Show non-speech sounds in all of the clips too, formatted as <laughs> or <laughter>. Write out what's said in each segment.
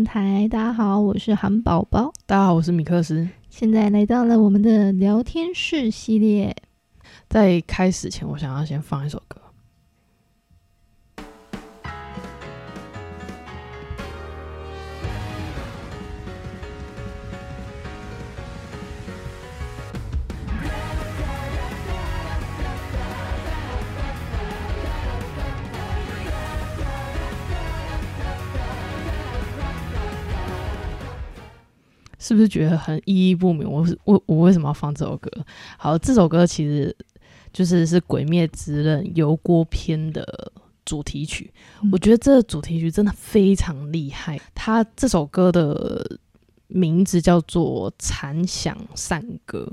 电台。大家好，我是韩宝宝。大家好，我是米克斯。现在来到了我们的聊天室系列。在开始前，我想要先放一首歌。是不是觉得很意义不明？我是我我为什么要放这首歌？好，这首歌其实就是是《鬼灭之刃》油锅篇的主题曲。我觉得这个主题曲真的非常厉害。它这首歌的名字叫做《残响善歌》，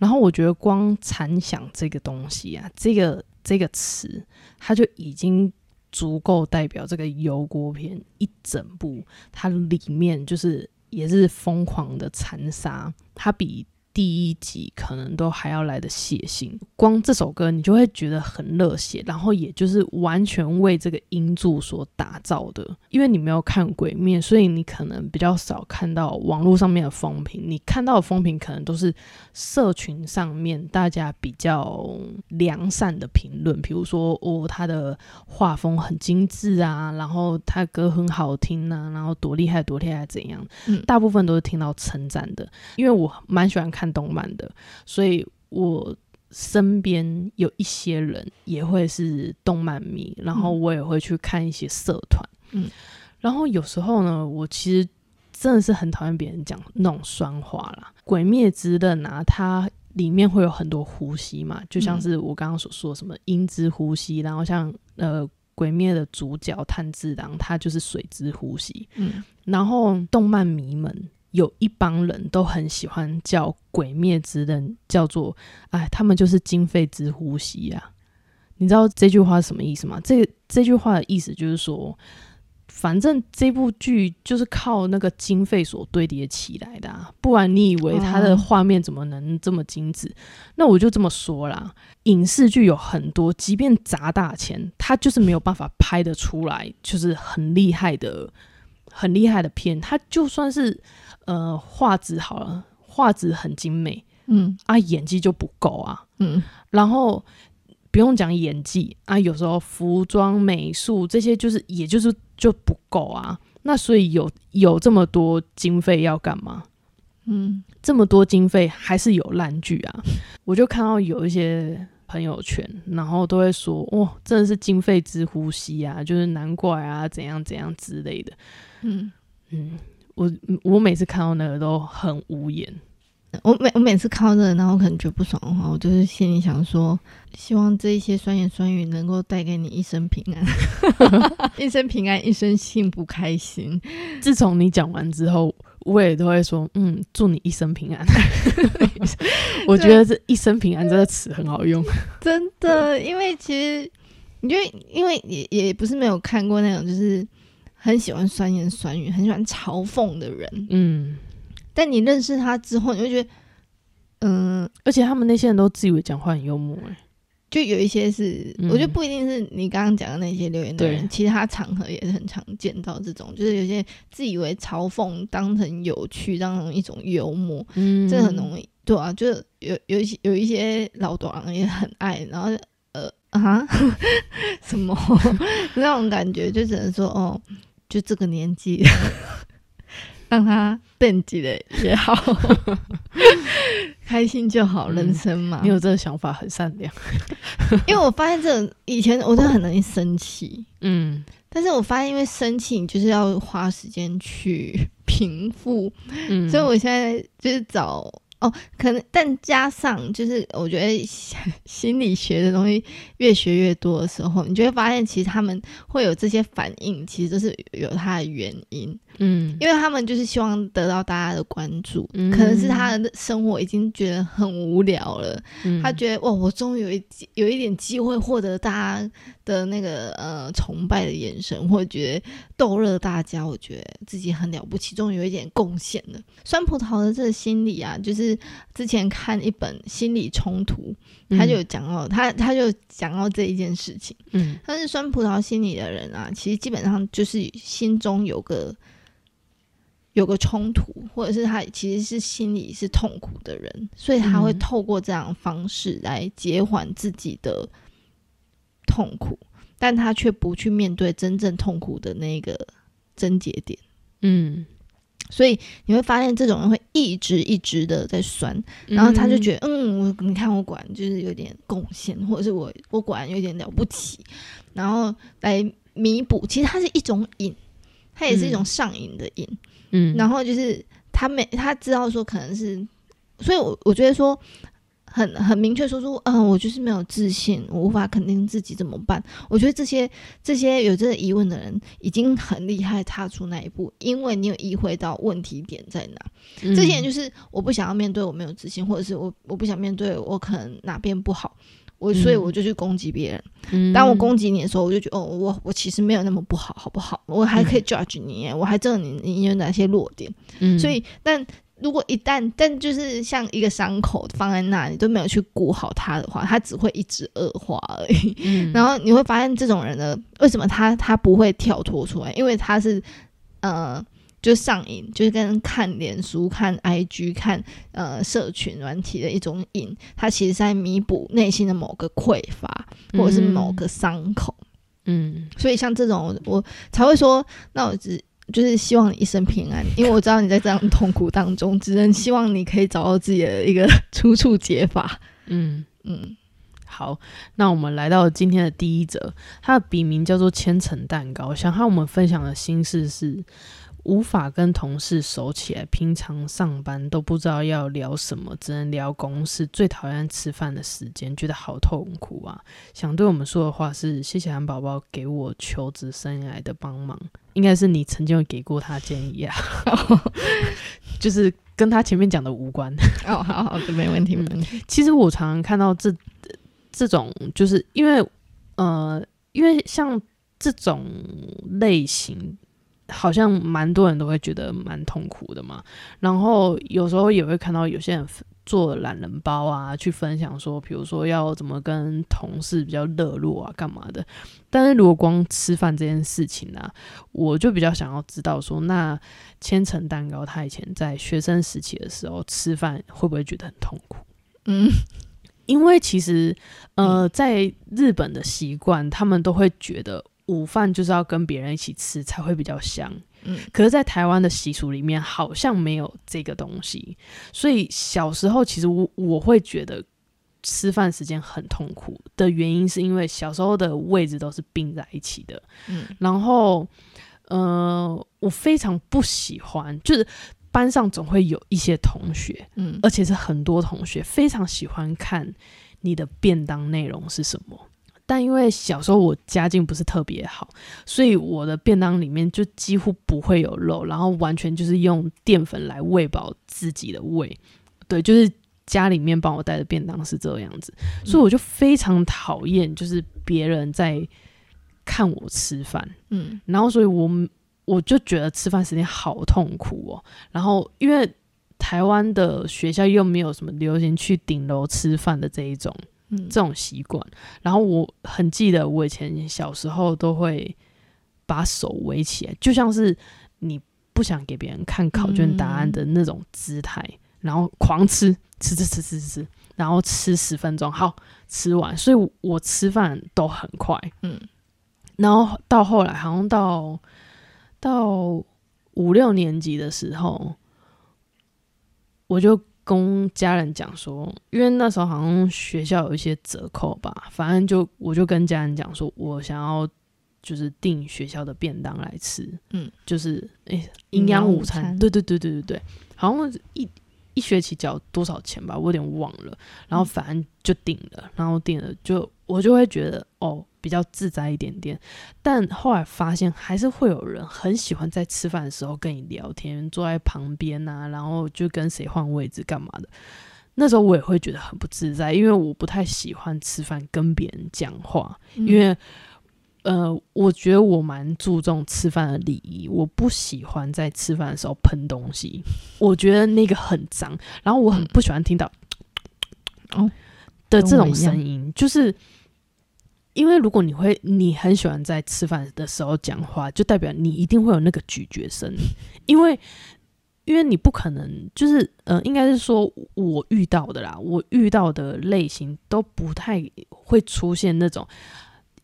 然后我觉得光“残响”这个东西啊，这个这个词，它就已经足够代表这个油锅篇一整部，它里面就是。也是疯狂的残杀，他比。第一集可能都还要来的血腥，光这首歌你就会觉得很热血，然后也就是完全为这个音柱所打造的。因为你没有看《鬼面》，所以你可能比较少看到网络上面的风评。你看到的风评可能都是社群上面大家比较良善的评论，比如说哦，他的画风很精致啊，然后他歌很好听啊，然后多厉害多厉害怎样？嗯，大部分都是听到称赞的，因为我蛮喜欢看。看动漫的，所以我身边有一些人也会是动漫迷，然后我也会去看一些社团，嗯，然后有时候呢，我其实真的是很讨厌别人讲那种酸话啦。鬼灭之刃啊，它里面会有很多呼吸嘛，就像是我刚刚所说什么音之呼吸，然后像呃鬼灭的主角炭治郎，他就是水之呼吸，嗯，然后动漫迷们。有一帮人都很喜欢叫《鬼灭之刃》叫做“哎，他们就是经费之呼吸啊！”你知道这句话是什么意思吗？这这句话的意思就是说，反正这部剧就是靠那个经费所堆叠起来的，啊，不然你以为它的画面怎么能这么精致？那我就这么说啦，影视剧有很多，即便砸大钱，它就是没有办法拍得出来，就是很厉害的、很厉害的片，它就算是。呃，画质好了，画质很精美，嗯。啊，演技就不够啊，嗯，然后不用讲演技啊，有时候服装美术这些就是也就是就不够啊，那所以有有这么多经费要干嘛？嗯，这么多经费还是有烂剧啊，我就看到有一些朋友圈，然后都会说，哇，真的是经费之呼吸啊，就是难怪啊，怎样怎样之类的，嗯。嗯。我我每次看到那个都很无言。我每我每次看到这个，然后可能觉得不爽的话，我就是心里想说，希望这一些酸言酸语能够带给你一生平安，<laughs> 一生平安，一生幸福开心。自从你讲完之后，我也都会说，嗯，祝你一生平安。<laughs> 我觉得这一生平安这个词很好用，<laughs> 真的，因为其实因为，因为也也不是没有看过那种，就是。很喜欢酸言酸语，很喜欢嘲讽的人，嗯，但你认识他之后，你会觉得，嗯，而且他们那些人都自以为讲话很幽默，哎，就有一些是，我觉得不一定是你刚刚讲的那些留言的人，其他场合也是很常见到这种，就是有些自以为嘲讽当成有趣，当成一种幽默，嗯，这很容易，对啊，就是有有一些有一些老短也很爱，然后呃啊？<laughs> 什么？<laughs> 那种感觉，就只能说哦。就这个年纪，让他惦记的也好，<laughs> 开心就好，人生嘛。你有这个想法很善良，因为我发现这以前我真的很容易生气，嗯，但是我发现因为生气，你就是要花时间去 <laughs> 平复，嗯，所以我现在就是找。哦，可能，但加上就是，我觉得 <laughs> 心理学的东西越学越多的时候，你就会发现，其实他们会有这些反应，其实都是有它的原因。嗯，因为他们就是希望得到大家的关注，可能是他的生活已经觉得很无聊了，他觉得哇，我终于有一有一点机会获得大家的那个呃崇拜的眼神，或者觉得逗乐大家，我觉得自己很了不起，终于有一点贡献了。酸葡萄的这个心理啊，就是之前看一本心理冲突，他就讲到他他就讲到这一件事情，嗯，但是酸葡萄心理的人啊，其实基本上就是心中有个。有个冲突，或者是他其实是心里是痛苦的人，所以他会透过这样方式来减缓自己的痛苦，但他却不去面对真正痛苦的那个症结点。嗯，所以你会发现这种人会一直一直的在酸，然后他就觉得，嗯，我你看我果然就是有点贡献，或者是我我果然有点了不起，然后来弥补。其实它是一种瘾，它也是一种上瘾的瘾。嗯，然后就是他没他知道说可能是，所以我我觉得说很很明确说出，嗯，我就是没有自信，我无法肯定自己怎么办？我觉得这些这些有这个疑问的人已经很厉害，踏出那一步，因为你有意会到问题点在哪。这些人就是我不想要面对我没有自信，或者是我我不想面对我可能哪边不好。我所以我就去攻击别人。当我攻击你的时候，我就觉得哦，我我其实没有那么不好，好不好？我还可以 judge 你，我还知道你你有哪些弱点。所以，但如果一旦但就是像一个伤口放在那里都没有去顾好它的话，它只会一直恶化而已。<laughs> 然后你会发现，这种人呢，为什么他他不会跳脱出来？因为他是呃。就上瘾，就是跟看脸书、看 IG、看呃社群软体的一种瘾，它其实在弥补内心的某个匮乏，或者是某个伤口。嗯，所以像这种，我才会说，那我只就是希望你一生平安，因为我知道你在这样痛苦当中，只能希望你可以找到自己的一个出处解法。嗯嗯，好，那我们来到今天的第一则，它的笔名叫做千层蛋糕，想和我们分享的心事是。无法跟同事熟起来，平常上班都不知道要聊什么，只能聊公事。最讨厌吃饭的时间，觉得好痛苦啊！想对我们说的话是：谢谢韩宝宝给我求职生涯的帮忙，应该是你曾经有给过他建议啊，<laughs> 就是跟他前面讲的无关。哦，好好的，没问题，没问题。<laughs> 其实我常常看到这这种，就是因为呃，因为像这种类型。好像蛮多人都会觉得蛮痛苦的嘛，然后有时候也会看到有些人做懒人包啊，去分享说，比如说要怎么跟同事比较热络啊，干嘛的。但是如果光吃饭这件事情呢，我就比较想要知道说，那千层蛋糕他以前在学生时期的时候吃饭会不会觉得很痛苦？嗯，因为其实呃，在日本的习惯，他们都会觉得。午饭就是要跟别人一起吃才会比较香，嗯，可是，在台湾的习俗里面好像没有这个东西，所以小时候其实我我会觉得吃饭时间很痛苦的原因，是因为小时候的位置都是并在一起的，嗯，然后，呃，我非常不喜欢，就是班上总会有一些同学，嗯，而且是很多同学非常喜欢看你的便当内容是什么。但因为小时候我家境不是特别好，所以我的便当里面就几乎不会有肉，然后完全就是用淀粉来喂饱自己的胃。对，就是家里面帮我带的便当是这样子，所以我就非常讨厌就是别人在看我吃饭。嗯，然后所以我我就觉得吃饭时间好痛苦哦。然后因为台湾的学校又没有什么流行去顶楼吃饭的这一种。这种习惯，然后我很记得，我以前小时候都会把手围起来，就像是你不想给别人看考卷答案的那种姿态，然后狂吃，吃吃吃吃吃，然后吃十分钟，好吃完，所以我吃饭都很快，嗯，然后到后来，好像到到五六年级的时候，我就。跟家人讲说，因为那时候好像学校有一些折扣吧，反正就我就跟家人讲说，我想要就是订学校的便当来吃，嗯，就是诶营养午餐，对对对对对对，好像一一学期交多少钱吧，我有点忘了，然后反正就订了，然后订了就我就会觉得哦。比较自在一点点，但后来发现还是会有人很喜欢在吃饭的时候跟你聊天，坐在旁边啊，然后就跟谁换位置干嘛的。那时候我也会觉得很不自在，因为我不太喜欢吃饭跟别人讲话，因为呃，我觉得我蛮注重吃饭的礼仪，我不喜欢在吃饭的时候喷东西，我觉得那个很脏，然后我很不喜欢听到哦的这种声音，就是。因为如果你会，你很喜欢在吃饭的时候讲话，就代表你一定会有那个咀嚼声。因为因为你不可能，就是呃，应该是说我遇到的啦，我遇到的类型都不太会出现那种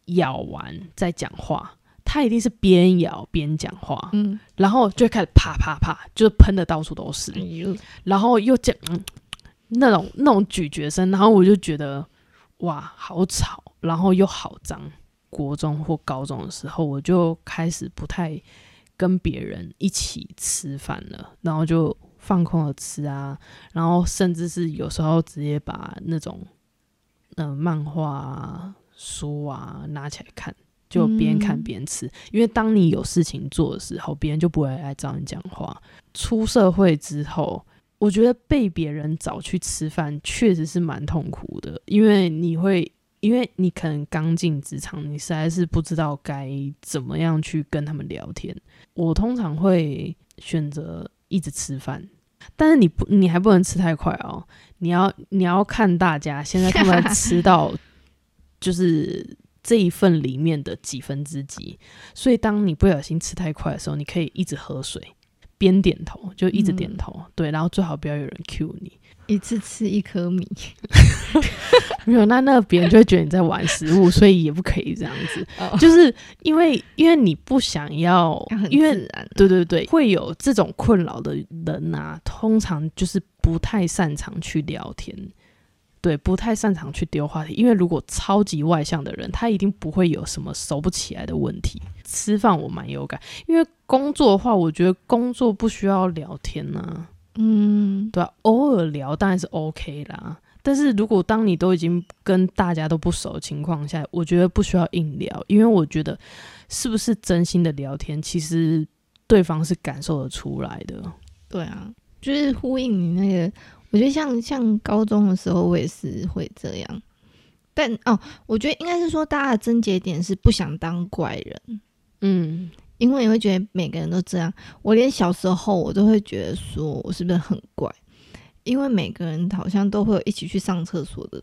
咬完再讲话，他一定是边咬边讲话，嗯，然后就开始啪啪啪，就是喷的到处都是，然后又讲那种那种咀嚼声，然后我就觉得哇，好吵，然后又好脏。国中或高中的时候，我就开始不太。跟别人一起吃饭了，然后就放空了吃啊，然后甚至是有时候直接把那种嗯漫画啊、书啊拿起来看，就边看边吃。因为当你有事情做的时候，别人就不会来找你讲话。出社会之后，我觉得被别人找去吃饭确实是蛮痛苦的，因为你会。因为你可能刚进职场，你实在是不知道该怎么样去跟他们聊天。我通常会选择一直吃饭，但是你不，你还不能吃太快哦。你要你要看大家现在他们吃到就是这一份里面的几分之几，所以当你不小心吃太快的时候，你可以一直喝水，边点头就一直点头，对，然后最好不要有人 cue 你。一次吃一颗米，<laughs> 没有那那别人就会觉得你在玩食物，所以也不可以这样子。就是因为因为你不想要，因为对对对，会有这种困扰的人啊，通常就是不太擅长去聊天，对，不太擅长去丢话题。因为如果超级外向的人，他一定不会有什么熟不起来的问题。吃饭我蛮有感，因为工作的话，我觉得工作不需要聊天呐。嗯，对，偶尔聊当然是 OK 啦。但是如果当你都已经跟大家都不熟的情况下，我觉得不需要硬聊，因为我觉得是不是真心的聊天，其实对方是感受得出来的。对啊，就是呼应你那个，我觉得像像高中的时候，我也是会这样。但哦，我觉得应该是说，大家的症结点是不想当怪人。嗯。因为你会觉得每个人都这样，我连小时候我都会觉得说我是不是很怪？因为每个人好像都会有一起去上厕所的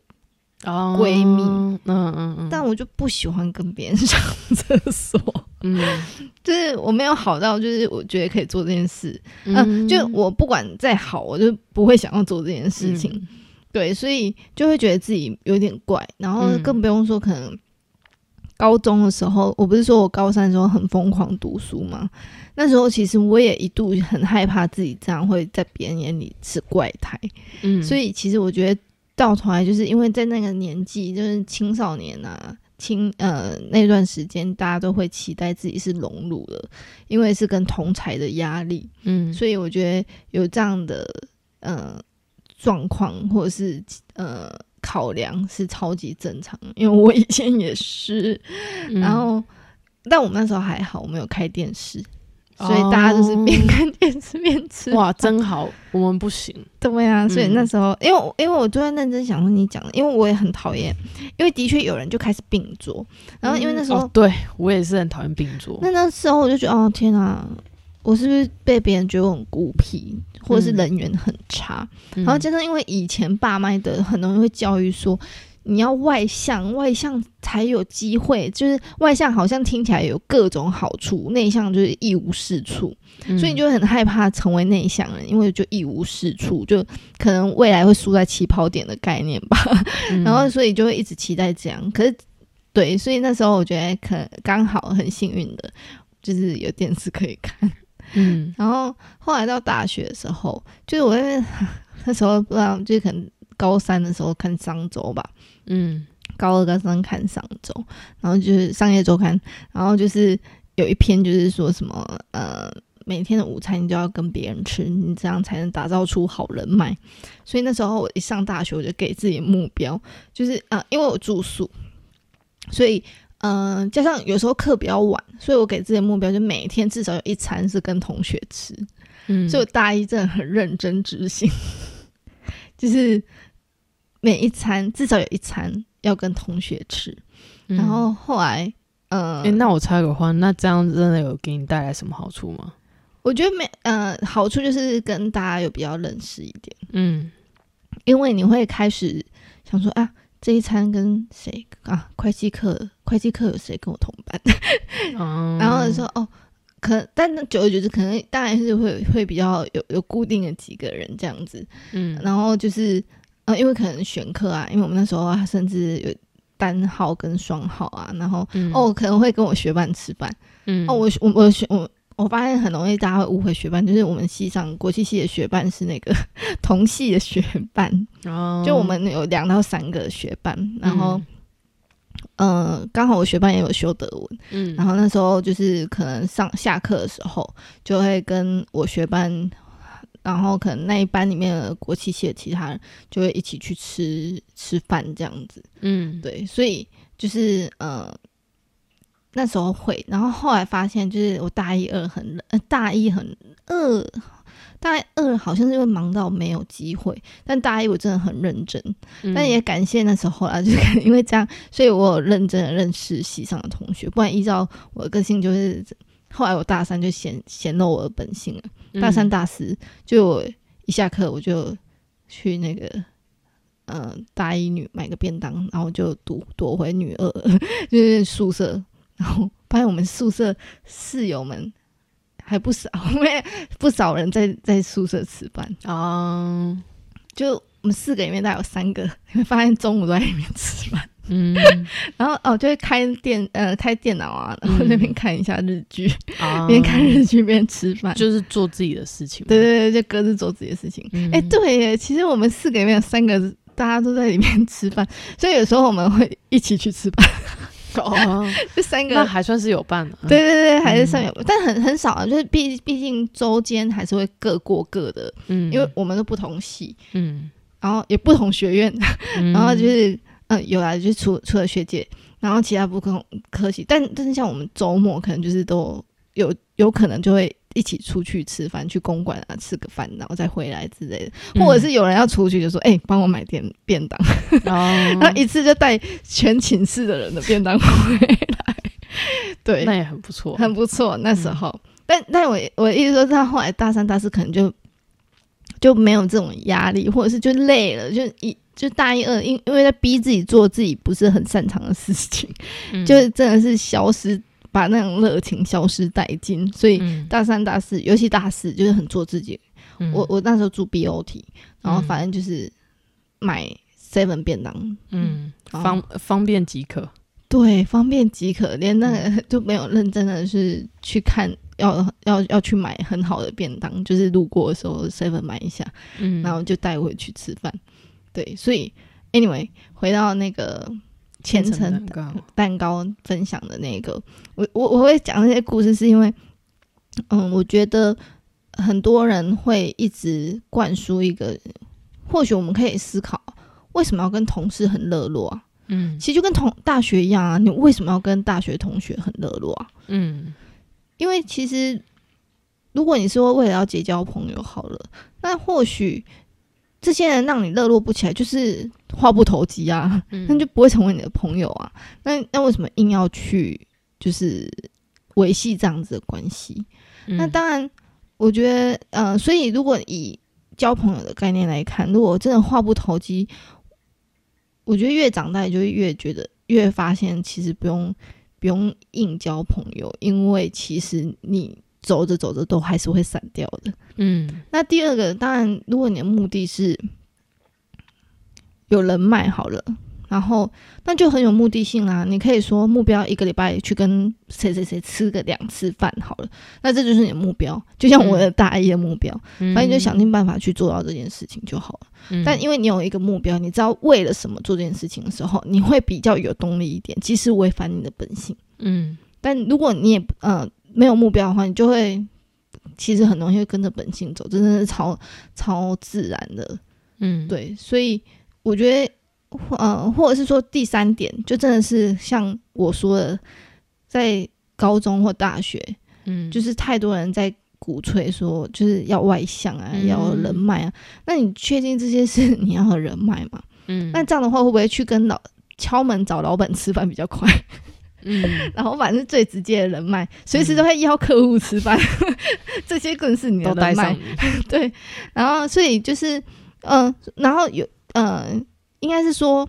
闺蜜，嗯嗯嗯，但我就不喜欢跟别人上厕所，嗯，就是我没有好到就是我觉得可以做这件事，嗯，就我不管再好，我就不会想要做这件事情，对，所以就会觉得自己有点怪，然后更不用说可能。高中的时候，我不是说我高三的时候很疯狂读书吗？那时候其实我也一度很害怕自己这样会在别人眼里是怪胎。嗯，所以其实我觉得到头来就是因为在那个年纪，就是青少年啊，青呃那段时间，大家都会期待自己是融入的，因为是跟同才的压力。嗯，所以我觉得有这样的呃状况，或者是呃。考量是超级正常，因为我以前也是，然后，但我们那时候还好，我们有开电视，所以大家就是边看电视边吃。哇，真好，我们不行。对啊，所以那时候，因为因为我就在认真想跟你讲，因为我也很讨厌，因为的确有人就开始并桌，然后因为那时候，对我也是很讨厌并桌。那那时候我就觉得，哦天啊，我是不是被别人觉得我很孤僻？或者是人缘很差，然后加上因为以前爸妈的很容易会教育说，你要外向，外向才有机会，就是外向好像听起来有各种好处，内向就是一无是处，所以你就很害怕成为内向人，因为就一无是处，就可能未来会输在起跑点的概念吧。然后所以就会一直期待这样，可是对，所以那时候我觉得可刚好很幸运的，就是有电视可以看。嗯，然后后来到大学的时候，就是我因为 <laughs> 那时候不知道，就是可能高三的时候看商周吧，嗯，高二高三看商周，然后就是商业周刊，然后就是有一篇就是说什么呃，每天的午餐你都要跟别人吃，你这样才能打造出好人脉。所以那时候我一上大学，我就给自己目标，就是啊，因为我住宿，所以。嗯，加上有时候课比较晚，所以我给自己的目标就每天至少有一餐是跟同学吃。嗯，所以我大一真的很认真执行，<laughs> 就是每一餐至少有一餐要跟同学吃。然后后来，嗯，那我插个话，那这样真的有给你带来什么好处吗？我觉得没，呃，好处就是跟大家有比较认识一点。嗯，因为你会开始想说啊。这一餐跟谁啊？会计课，会计课有谁跟我同班？<laughs> 然后说哦，可但那久而久之，可能当然是会会比较有有固定的几个人这样子，嗯，然后就是呃，因为可能选课啊，因为我们那时候甚至有单号跟双号啊，然后哦可能会跟我学伴吃饭，嗯，哦我我我学我我发现很容易大家会误会学伴，就是我们系上国际系的学伴是那个 <laughs> 同系的学伴，哦，就我们有两到三个学伴，然后。嗯，刚好我学班也有修德文，嗯，然后那时候就是可能上下课的时候，就会跟我学班，然后可能那一班里面的国旗系的其他人就会一起去吃吃饭这样子，嗯，对，所以就是呃那时候会，然后后来发现就是我大一二很呃大一很二。大二好像是因为忙到没有机会，但大一我真的很认真，但也感谢那时候啦，<laughs> 就是因为这样，所以我有认真的认识系上的同学，不然依照我的个性，就是后来我大三就显显露我的本性了。大三大四就我一下课我就去那个嗯大一女买个便当，然后就躲躲回女二 <laughs> 就是宿舍，然后发现我们宿舍室友们。还不少，<laughs> 因为不少人在在宿舍吃饭哦。就我们四个里面，大概有三个，你会发现中午都在里面吃饭。嗯，<laughs> 然后哦，就会开电呃开电脑啊，然后那边看一下日剧，边看日剧边吃饭，就是做自己的事情。对对对，就各自做自己的事情。哎，对耶，其实我们四个里面有三个大家都在里面吃饭，所以有时候我们会一起去吃饭。哦，<laughs> 这三个那还算是有伴了。对对对，还是算有，但很很少啊。就是毕毕竟周间还是会各过各的，嗯，因为我们都不同系，嗯，然后也不同学院，然后就是嗯，有来就是除除了学姐，然后其他不同科系，但但是像我们周末可能就是都有有可能就会。一起出去吃饭，去公馆啊吃个饭，然后再回来之类的，或者是有人要出去，就说：“哎，帮我买点便当。” <laughs> 然后一次就带全寝室的人的便当回来。对，那也很不错，很不错。那时候，但但我我意思说，他后来大三、大四可能就就没有这种压力，或者是就累了，就一就大一、二，因因为在逼自己做自己不是很擅长的事情，就是真的是消失。把那种热情消失殆尽，所以大三、大四，尤其大四，就是很做自己。我我那时候住 BOT，然后反正就是买 seven 便当，嗯，方方便即可，对，方便即可，连那个 <laughs> 就没有认真的是去看，要要要去买很好的便当，就是路过的时候 seven 买一下，嗯，然后就带回去吃饭。对，所以 anyway，回到那个。千层蛋糕分享的那个，我我我会讲那些故事，是因为，嗯，我觉得很多人会一直灌输一个，或许我们可以思考，为什么要跟同事很热络啊？嗯，其实就跟同大学一样啊，你为什么要跟大学同学很热络啊？嗯，因为其实如果你说为了要结交朋友好了，那或许。这些人让你热络不起来，就是话不投机啊，那就不会成为你的朋友啊。那那为什么硬要去就是维系这样子的关系？那当然，我觉得，呃，所以如果以交朋友的概念来看，如果真的话不投机，我觉得越长大就会越觉得越发现，其实不用不用硬交朋友，因为其实你。走着走着都还是会散掉的。嗯，那第二个，当然，如果你的目的是有人脉好了，然后那就很有目的性啦。你可以说目标一个礼拜去跟谁谁谁吃个两次饭好了，那这就是你的目标。就像我的大一的目标，反正就想尽办法去做到这件事情就好了。但因为你有一个目标，你知道为了什么做这件事情的时候，你会比较有动力一点，即使违反你的本性。嗯，但如果你也嗯。没有目标的话，你就会其实很容易会跟着本性走，真的是超超自然的，嗯，对。所以我觉得，呃，或者是说第三点，就真的是像我说的，在高中或大学，嗯，就是太多人在鼓吹说就是要外向啊，要人脉啊。那你确定这些是你要的人脉吗？嗯，那这样的话会不会去跟老敲门找老板吃饭比较快？嗯，然后反正是最直接的人脉，随时都会邀客户吃饭，<laughs> 这些更是你的人脉。<laughs> 对，然后所以就是，嗯，然后有，嗯，应该是说，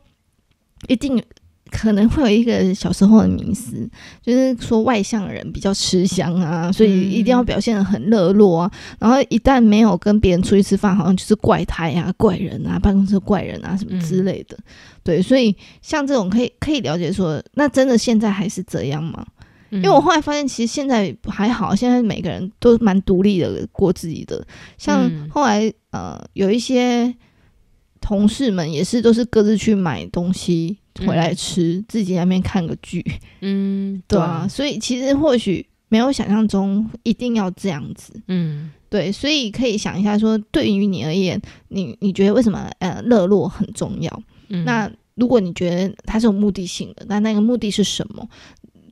一定可能会有一个小时候的迷思，就是说外向人比较吃香啊，所以一定要表现的很热络啊。然后一旦没有跟别人出去吃饭，好像就是怪胎啊、怪人啊、办公室怪人啊什么之类的。对，所以像这种可以可以了解说，那真的现在还是这样吗？因为我后来发现，其实现在还好，现在每个人都蛮独立的过自己的。像后来呃，有一些同事们也是都是各自去买东西。回来吃，自己那边看个剧，<laughs> 嗯，对啊，所以其实或许没有想象中一定要这样子，嗯，对，所以可以想一下，说对于你而言，你你觉得为什么呃热络很重要？那如果你觉得它是有目的性的，那那个目的是什么？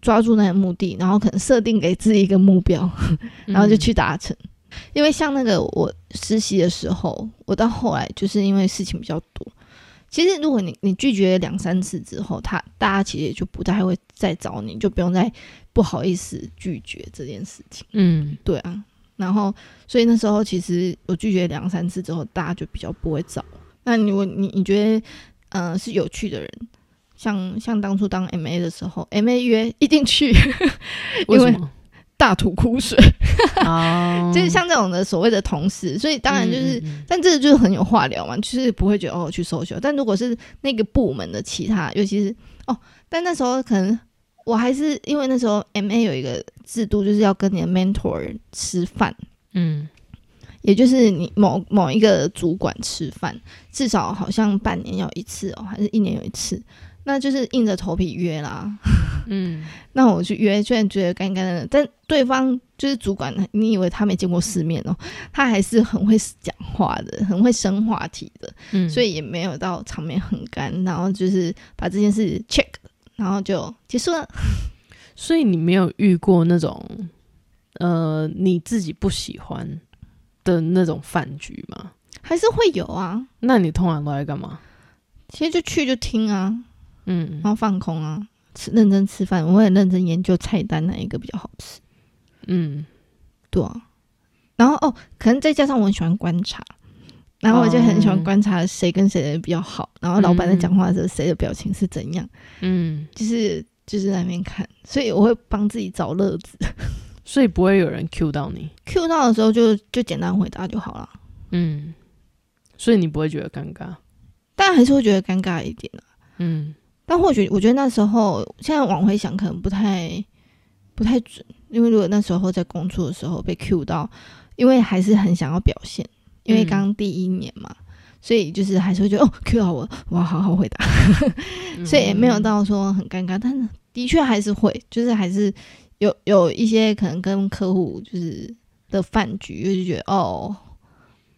抓住那个目的，然后可能设定给自己一个目标，<laughs> 然后就去达成。因为像那个我实习的时候，我到后来就是因为事情比较多。其实，如果你你拒绝两三次之后，他大家其实也就不太会再找你，就不用再不好意思拒绝这件事情。嗯，对啊。然后，所以那时候其实我拒绝两三次之后，大家就比较不会找。那如果你你觉得，嗯，是有趣的人，像像当初当 M A 的时候，M A 约一定去，<laughs> 因为？大吐苦水，<laughs> 就是像这种的所谓的同事，所以当然就是，但这个就是很有话聊嘛，就是不会觉得哦去收秀。但如果是那个部门的其他，尤其是哦，但那时候可能我还是因为那时候 M A 有一个制度，就是要跟你的 mentor 吃饭，嗯，也就是你某某一个主管吃饭，至少好像半年有一次哦，还是一年有一次。那就是硬着头皮约啦，<laughs> 嗯，那我去约，虽然觉得尴尬的，但对方就是主管，你以为他没见过世面哦，他还是很会讲话的，很会生话题的，嗯，所以也没有到场面很干，然后就是把这件事 check，然后就结束了。<laughs> 所以你没有遇过那种，呃，你自己不喜欢的那种饭局吗？还是会有啊？那你通常都在干嘛？其实就去就听啊。嗯，然后放空啊，吃认真吃饭，我也认真研究菜单哪一个比较好吃。嗯，对啊。然后哦，可能再加上我很喜欢观察，然后我就很喜欢观察谁跟谁的比较好，然后老板在讲话的时候谁的表情是怎样。嗯，就是就是在那边看，所以我会帮自己找乐子。所以不会有人 Q 到你，Q 到的时候就就简单回答就好了。嗯，所以你不会觉得尴尬，但还是会觉得尴尬一点啊。嗯。但或许我觉得那时候，现在往回想可能不太不太准，因为如果那时候在工作的时候被 Q 到，因为还是很想要表现，因为刚第一年嘛，所以就是还是会觉得哦 Q 到我，我要好好回答，<laughs> 所以也没有到说很尴尬，但是的确还是会，就是还是有有一些可能跟客户就是的饭局，就觉得哦，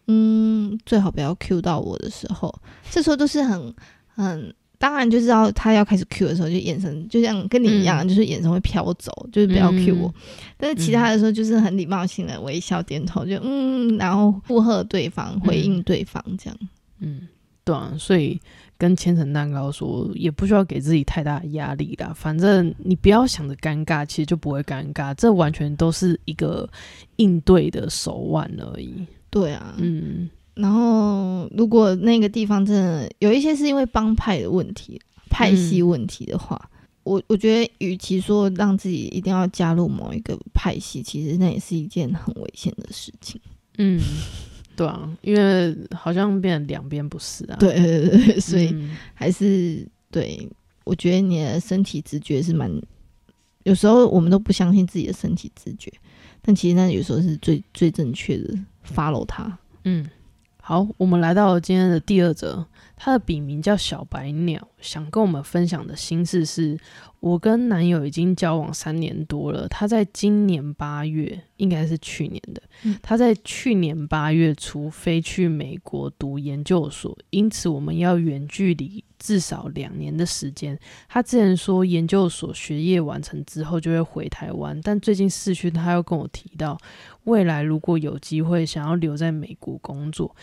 嗯，最好不要 Q 到我的时候，这时候都是很很。当然就知道他要开始 Q 的时候，就眼神就像跟你一样，就是眼神会飘走，就是不要 Q 我。但是其他的时候就是很礼貌性的微笑点头，就嗯，然后附和对方，回应对方这样。嗯，对啊，所以跟千层蛋糕说，也不需要给自己太大的压力啦。反正你不要想着尴尬，其实就不会尴尬。这完全都是一个应对的手腕而已。对啊，嗯。然后，如果那个地方真的有一些是因为帮派的问题、派系问题的话，我我觉得，与其说让自己一定要加入某一个派系，其实那也是一件很危险的事情。嗯，对啊，因为好像变两边不是啊。对对对，所以还是对，我觉得你的身体直觉是蛮，有时候我们都不相信自己的身体直觉，但其实那有时候是最最正确的，follow 它。嗯。好，我们来到今天的第二则，他的笔名叫小白鸟，想跟我们分享的心事是：我跟男友已经交往三年多了，他在今年八月，应该是去年的，他在去年八月初飞去美国读研究所，因此我们要远距离至少两年的时间。他之前说研究所学业完成之后就会回台湾，但最近市区他又跟我提到。未来如果有机会想要留在美国工作，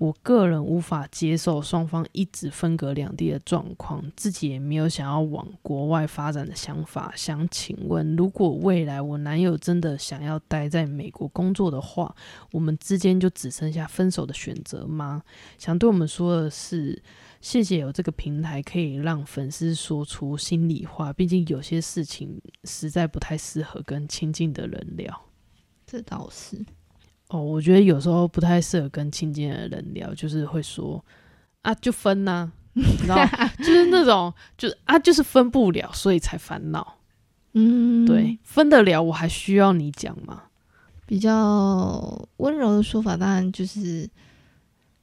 我个人无法接受双方一直分隔两地的状况，自己也没有想要往国外发展的想法。想请问，如果未来我男友真的想要待在美国工作的话，我们之间就只剩下分手的选择吗？想对我们说的是，谢谢有这个平台可以让粉丝说出心里话。毕竟有些事情实在不太适合跟亲近的人聊。这倒是。哦，我觉得有时候不太适合跟亲近的人聊，就是会说啊，就分呐，<laughs> 你知道，<laughs> 就是那种，就是啊，就是分不了，所以才烦恼。嗯，对，分得了，我还需要你讲吗？比较温柔的说法，当然就是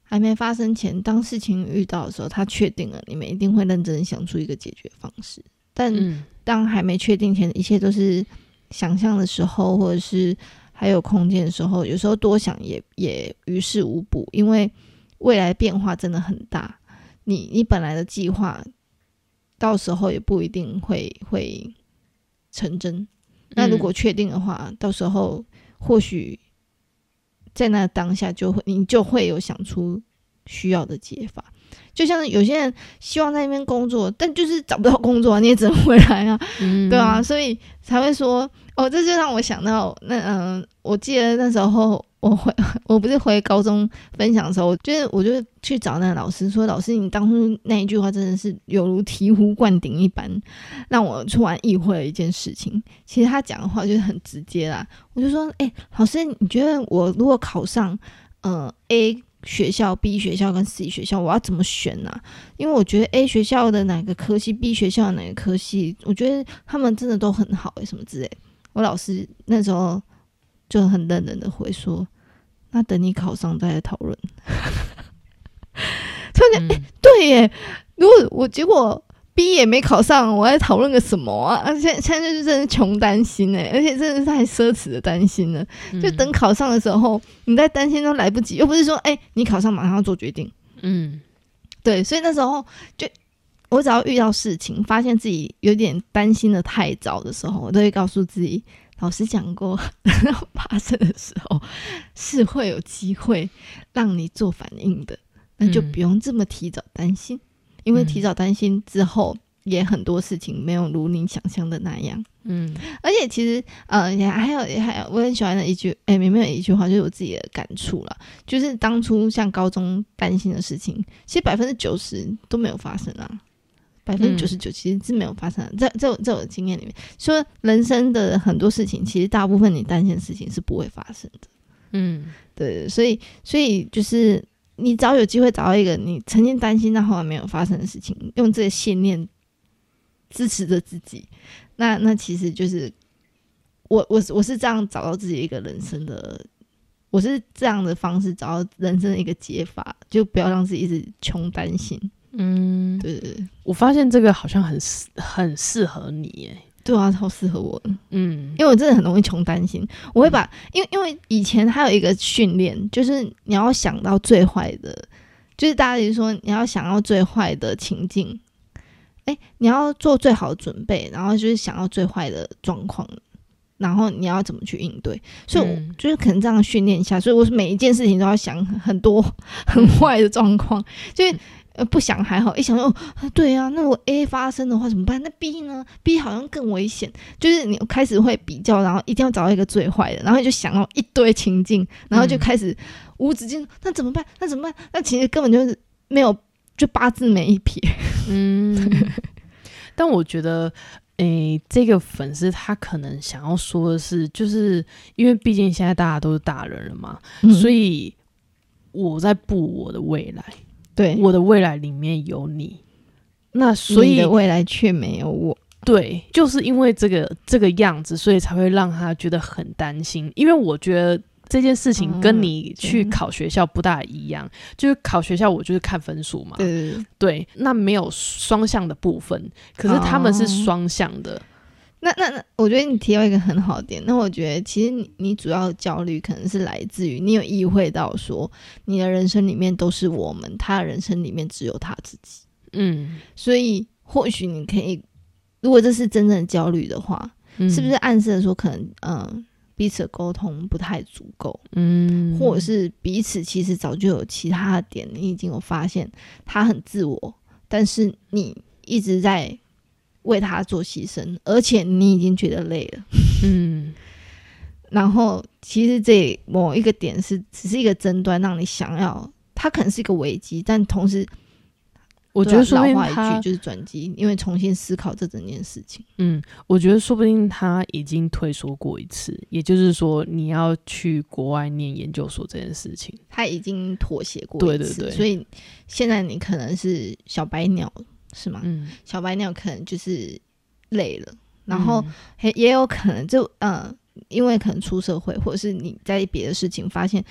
还没发生前，当事情遇到的时候，他确定了，你们一定会认真想出一个解决方式。但当还没确定前，一切都是想象的时候，或者是还有空间的时候，有时候多想也也于事无补，因为未来变化真的很大。你你本来的计划，到时候也不一定会会。成真，那如果确定的话，到时候或许在那当下就会，你就会有想出需要的解法。就像有些人希望在那边工作，但就是找不到工作，你也只能回来啊，对啊，所以才会说，哦，这就让我想到，那嗯，我记得那时候。我回 <laughs> 我不是回高中分享的时候，就是我就去找那个老师说：“老师，你当初那一句话真的是犹如醍醐灌顶一般，让我突然意会了一件事情。其实他讲的话就是很直接啦。我就说：哎，老师，你觉得我如果考上呃 A 学校、B 学校跟 C 学校，我要怎么选呢？因为我觉得 A 学校的哪个科系，B 学校的哪个科系，我觉得他们真的都很好，什么之类。我老师那时候。”就很冷冷的回说：“那等你考上再来讨论。”突然间，对耶，如果我结果 B 也没考上，我还讨论个什么啊？而且现在就是真的穷担心哎，而且真的是太奢侈的担心了。就等考上的时候，你再担心都来不及，又不是说哎，你考上马上要做决定。嗯，对，所以那时候就我只要遇到事情，发现自己有点担心的太早的时候，我都会告诉自己。老师讲过，<laughs> 发生的时候是会有机会让你做反应的，那就不用这么提早担心，因为提早担心之后，也很多事情没有如你想象的那样。嗯，而且其实，呃，也还有，也还有，我很喜欢的一句，哎，有没有一句话，就是我自己的感触了，就是当初像高中担心的事情，其实百分之九十都没有发生啊。百分之九十九其实是没有发生，在在在我的经验里面，说人生的很多事情，其实大部分你担心的事情是不会发生的。嗯，对，所以所以就是你只要有机会找到一个你曾经担心但后来没有发生的事情，用这个信念支持着自己，那那其实就是我我我是这样找到自己一个人生的，我是这样的方式找到人生的一个解法，就不要让自己一直穷担心。嗯，对对对，我发现这个好像很适很适合你耶。对啊，超适合我。嗯，因为我真的很容易穷担心，我会把，因为因为以前还有一个训练，就是你要想到最坏的，就是大家就说你要想要最坏的情境，哎，你要做最好的准备，然后就是想要最坏的状况，然后你要怎么去应对？所以，我就是可能这样训练一下，所以我是每一件事情都要想很多很坏的状况，就是。呃，不想还好，一想哦，对啊，那我 A 发生的话怎么办？那 B 呢？B 好像更危险，就是你开始会比较，然后一定要找到一个最坏的，然后就想到一堆情境，然后就开始无止境。那怎么办？那怎么办？那其实根本就是没有，就八字没一撇。嗯，<laughs> 但我觉得，诶，这个粉丝他可能想要说的是，就是因为毕竟现在大家都是大人了嘛，所以我在布我的未来。对，我的未来里面有你，那所以的未来却没有我。对，就是因为这个这个样子，所以才会让他觉得很担心。因为我觉得这件事情跟你去考学校不大一样，就是考学校我就是看分数嘛。对对，那没有双向的部分，可是他们是双向的。那那那，我觉得你提到一个很好的点。那我觉得，其实你你主要焦虑可能是来自于你有意会到说，你的人生里面都是我们，他的人生里面只有他自己。嗯，所以或许你可以，如果这是真正的焦虑的话，是不是暗示说，可能嗯彼此的沟通不太足够？嗯，或者是彼此其实早就有其他的点，你已经有发现他很自我，但是你一直在。为他做牺牲，而且你已经觉得累了。嗯，<laughs> 然后其实这某一个点是只是一个争端，让你想要，它可能是一个危机，但同时。我觉得说不定他就是转机，因为重新思考这整件事情。嗯，我觉得说不定他已经退缩过一次，也就是说你要去国外念研究所这件事情，他已经妥协过一次。所以现在你可能是小白鸟，是吗？嗯，小白鸟可能就是累了，然后也也有可能就嗯，因为可能出社会，或者是你在别的事情发现。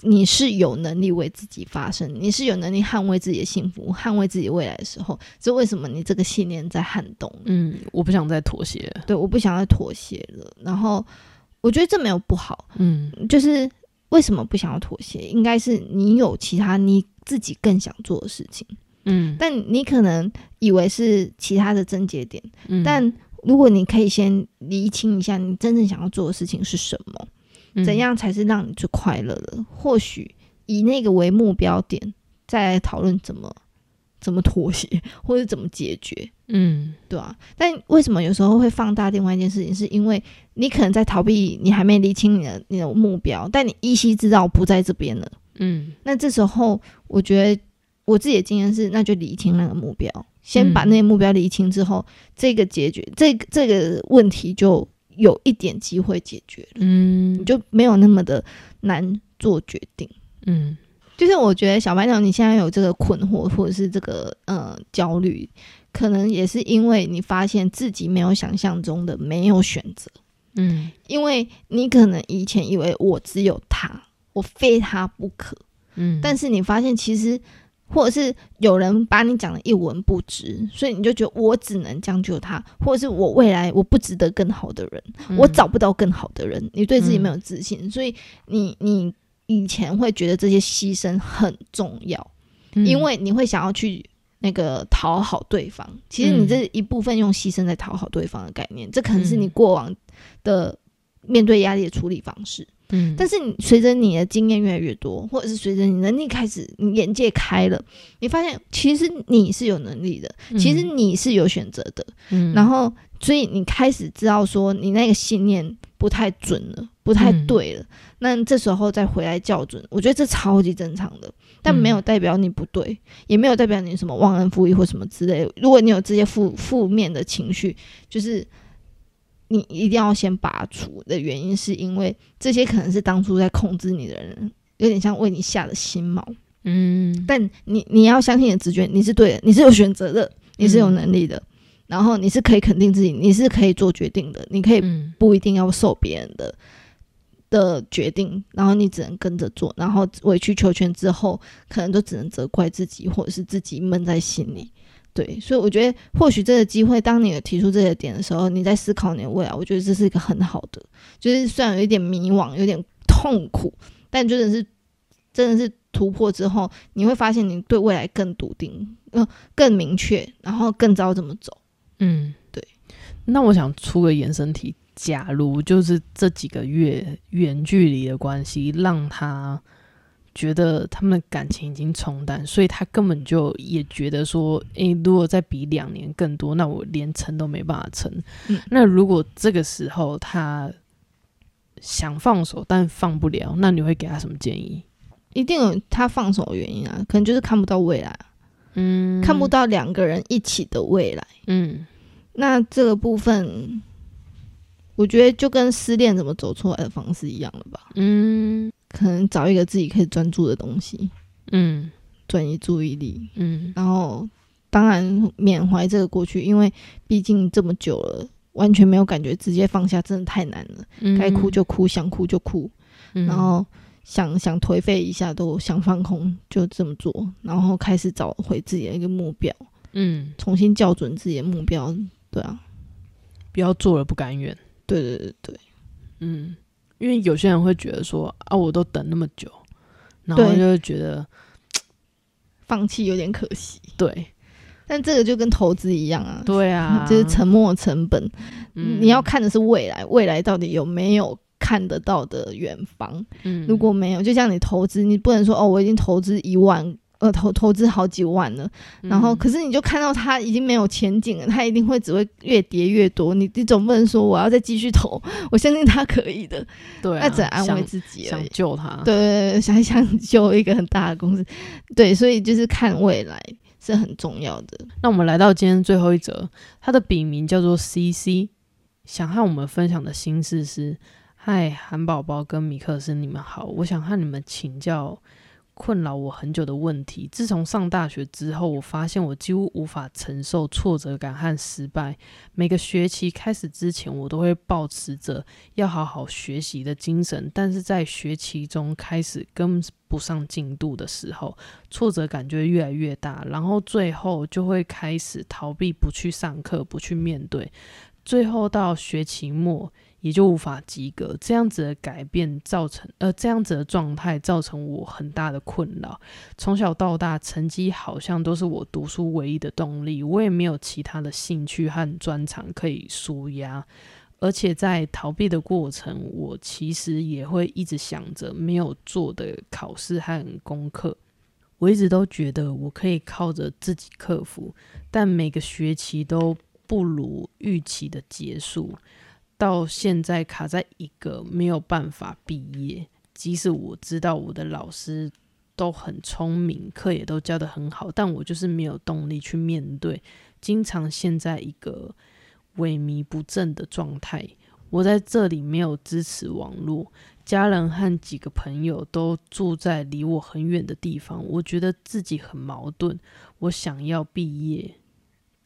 你是有能力为自己发声，你是有能力捍卫自己的幸福、捍卫自己未来的时候，这为什么你这个信念在撼动？嗯，我不想再妥协。对，我不想再妥协了。然后我觉得这没有不好。嗯，就是为什么不想要妥协？应该是你有其他你自己更想做的事情。嗯，但你可能以为是其他的症结点。嗯，但如果你可以先厘清一下，你真正想要做的事情是什么？怎样才是让你最快乐的？或许以那个为目标点，再来讨论怎么怎么妥协，<laughs> 或者怎么解决。嗯，对啊。但为什么有时候会放大另外一件事情？是因为你可能在逃避，你还没厘清你的你的目标，但你依稀知道不在这边了。嗯，那这时候我觉得我自己的经验是，那就理清那个目标，先把那个目标理清之后，这个解决这个这个问题就。有一点机会解决嗯，你就没有那么的难做决定，嗯，就是我觉得小白鸟你现在有这个困惑或者是这个呃焦虑，可能也是因为你发现自己没有想象中的没有选择，嗯，因为你可能以前以为我只有他，我非他不可，嗯，但是你发现其实。或者是有人把你讲的一文不值，所以你就觉得我只能将就他，或者是我未来我不值得更好的人，我找不到更好的人，你对自己没有自信，所以你你以前会觉得这些牺牲很重要，因为你会想要去那个讨好对方。其实你这一部分用牺牲在讨好对方的概念，这可能是你过往的面对压力的处理方式。嗯，但是你随着你的经验越来越多，或者是随着你能力开始，你眼界开了，你发现其实你是有能力的，其实你是有选择的。嗯，然后所以你开始知道说你那个信念不太准了，不太对了。那这时候再回来校准，我觉得这超级正常的，但没有代表你不对，也没有代表你什么忘恩负义或什么之类。如果你有这些负负面的情绪，就是。你一定要先拔除的原因，是因为这些可能是当初在控制你的人，有点像为你下的心锚。嗯，但你你要相信你的直觉，你是对的，你是有选择的，你是有能力的，然后你是可以肯定自己，你是可以做决定的，你可以不一定要受别人的的决定，然后你只能跟着做，然后委曲求全之后，可能就只能责怪自己，或者是自己闷在心里。对，所以我觉得或许这个机会，当你有提出这个点的时候，你在思考你的未来，我觉得这是一个很好的。就是虽然有一点迷惘，有点痛苦，但真的是真的是突破之后，你会发现你对未来更笃定，呃，更明确，然后更知道怎么走。嗯，对。那我想出个延伸题：假如就是这几个月远距离的关系，让他。觉得他们的感情已经冲淡，所以他根本就也觉得说，诶，如果再比两年更多，那我连撑都没办法撑。那如果这个时候他想放手，但放不了，那你会给他什么建议？一定有他放手的原因啊，可能就是看不到未来，嗯，看不到两个人一起的未来，嗯。那这个部分，我觉得就跟失恋怎么走出来的方式一样了吧，嗯。可能找一个自己可以专注的东西，嗯，转移注意力，嗯，然后当然缅怀这个过去，因为毕竟这么久了，完全没有感觉，直接放下真的太难了。该哭就哭，想哭就哭，然后想想颓废一下都想放空，就这么做，然后开始找回自己的一个目标，嗯，重新校准自己的目标，对啊，不要做了不甘愿，对对对对，嗯。因为有些人会觉得说啊，我都等那么久，然后就会觉得 <tsk> 放弃有点可惜。对，但这个就跟投资一样啊，对啊，<laughs> 就是沉没成本。你要看的是未来，未来到底有没有看得到的远方？嗯，如果没有，就像你投资，你不能说哦，我已经投资一万。呃投投资好几万了，然后可是你就看到它已经没有前景了，它一定会只会越跌越多。你你总不能说我要再继续投，<laughs> 我相信它可以的。对，那只能安慰自己，想救它。对对对，想想救一个很大的公司。对，所以就是看未来是很重要的。那我们来到今天最后一则，他的笔名叫做 CC，想和我们分享的心事是：嗨，韩宝宝跟米克斯，你们好，我想和你们请教。困扰我很久的问题。自从上大学之后，我发现我几乎无法承受挫折感和失败。每个学期开始之前，我都会保持着要好好学习的精神，但是在学期中开始跟不上进度的时候，挫折感就越来越大，然后最后就会开始逃避，不去上课，不去面对，最后到学期末。也就无法及格，这样子的改变造成，呃，这样子的状态造成我很大的困扰。从小到大，成绩好像都是我读书唯一的动力，我也没有其他的兴趣和专长可以舒压。而且在逃避的过程，我其实也会一直想着没有做的考试和功课。我一直都觉得我可以靠着自己克服，但每个学期都不如预期的结束。到现在卡在一个没有办法毕业，即使我知道我的老师都很聪明，课也都教得很好，但我就是没有动力去面对，经常陷在一个萎靡不振的状态。我在这里没有支持网络，家人和几个朋友都住在离我很远的地方，我觉得自己很矛盾。我想要毕业。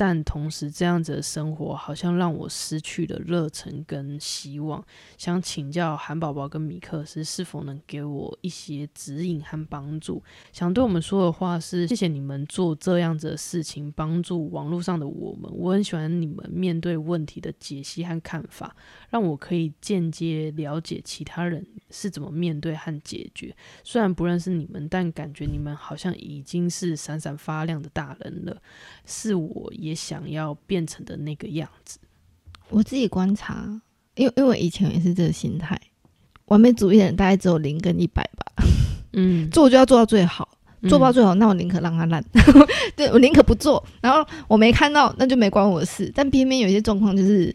但同时，这样子的生活好像让我失去了热忱跟希望。想请教韩宝宝跟米克斯，是否能给我一些指引和帮助？想对我们说的话是：谢谢你们做这样子的事情，帮助网络上的我们。我很喜欢你们面对问题的解析和看法，让我可以间接了解其他人是怎么面对和解决。虽然不认识你们，但感觉你们好像已经是闪闪发亮的大人了。是我也想要变成的那个样子。我自己观察，因为因为以前也是这个心态，完美主义的人大概只有零跟一百吧。嗯，做就要做到最好，做不到最好，那我宁可让它烂。<laughs> 对我宁可不做，然后我没看到，那就没关我的事。但偏偏有些状况就是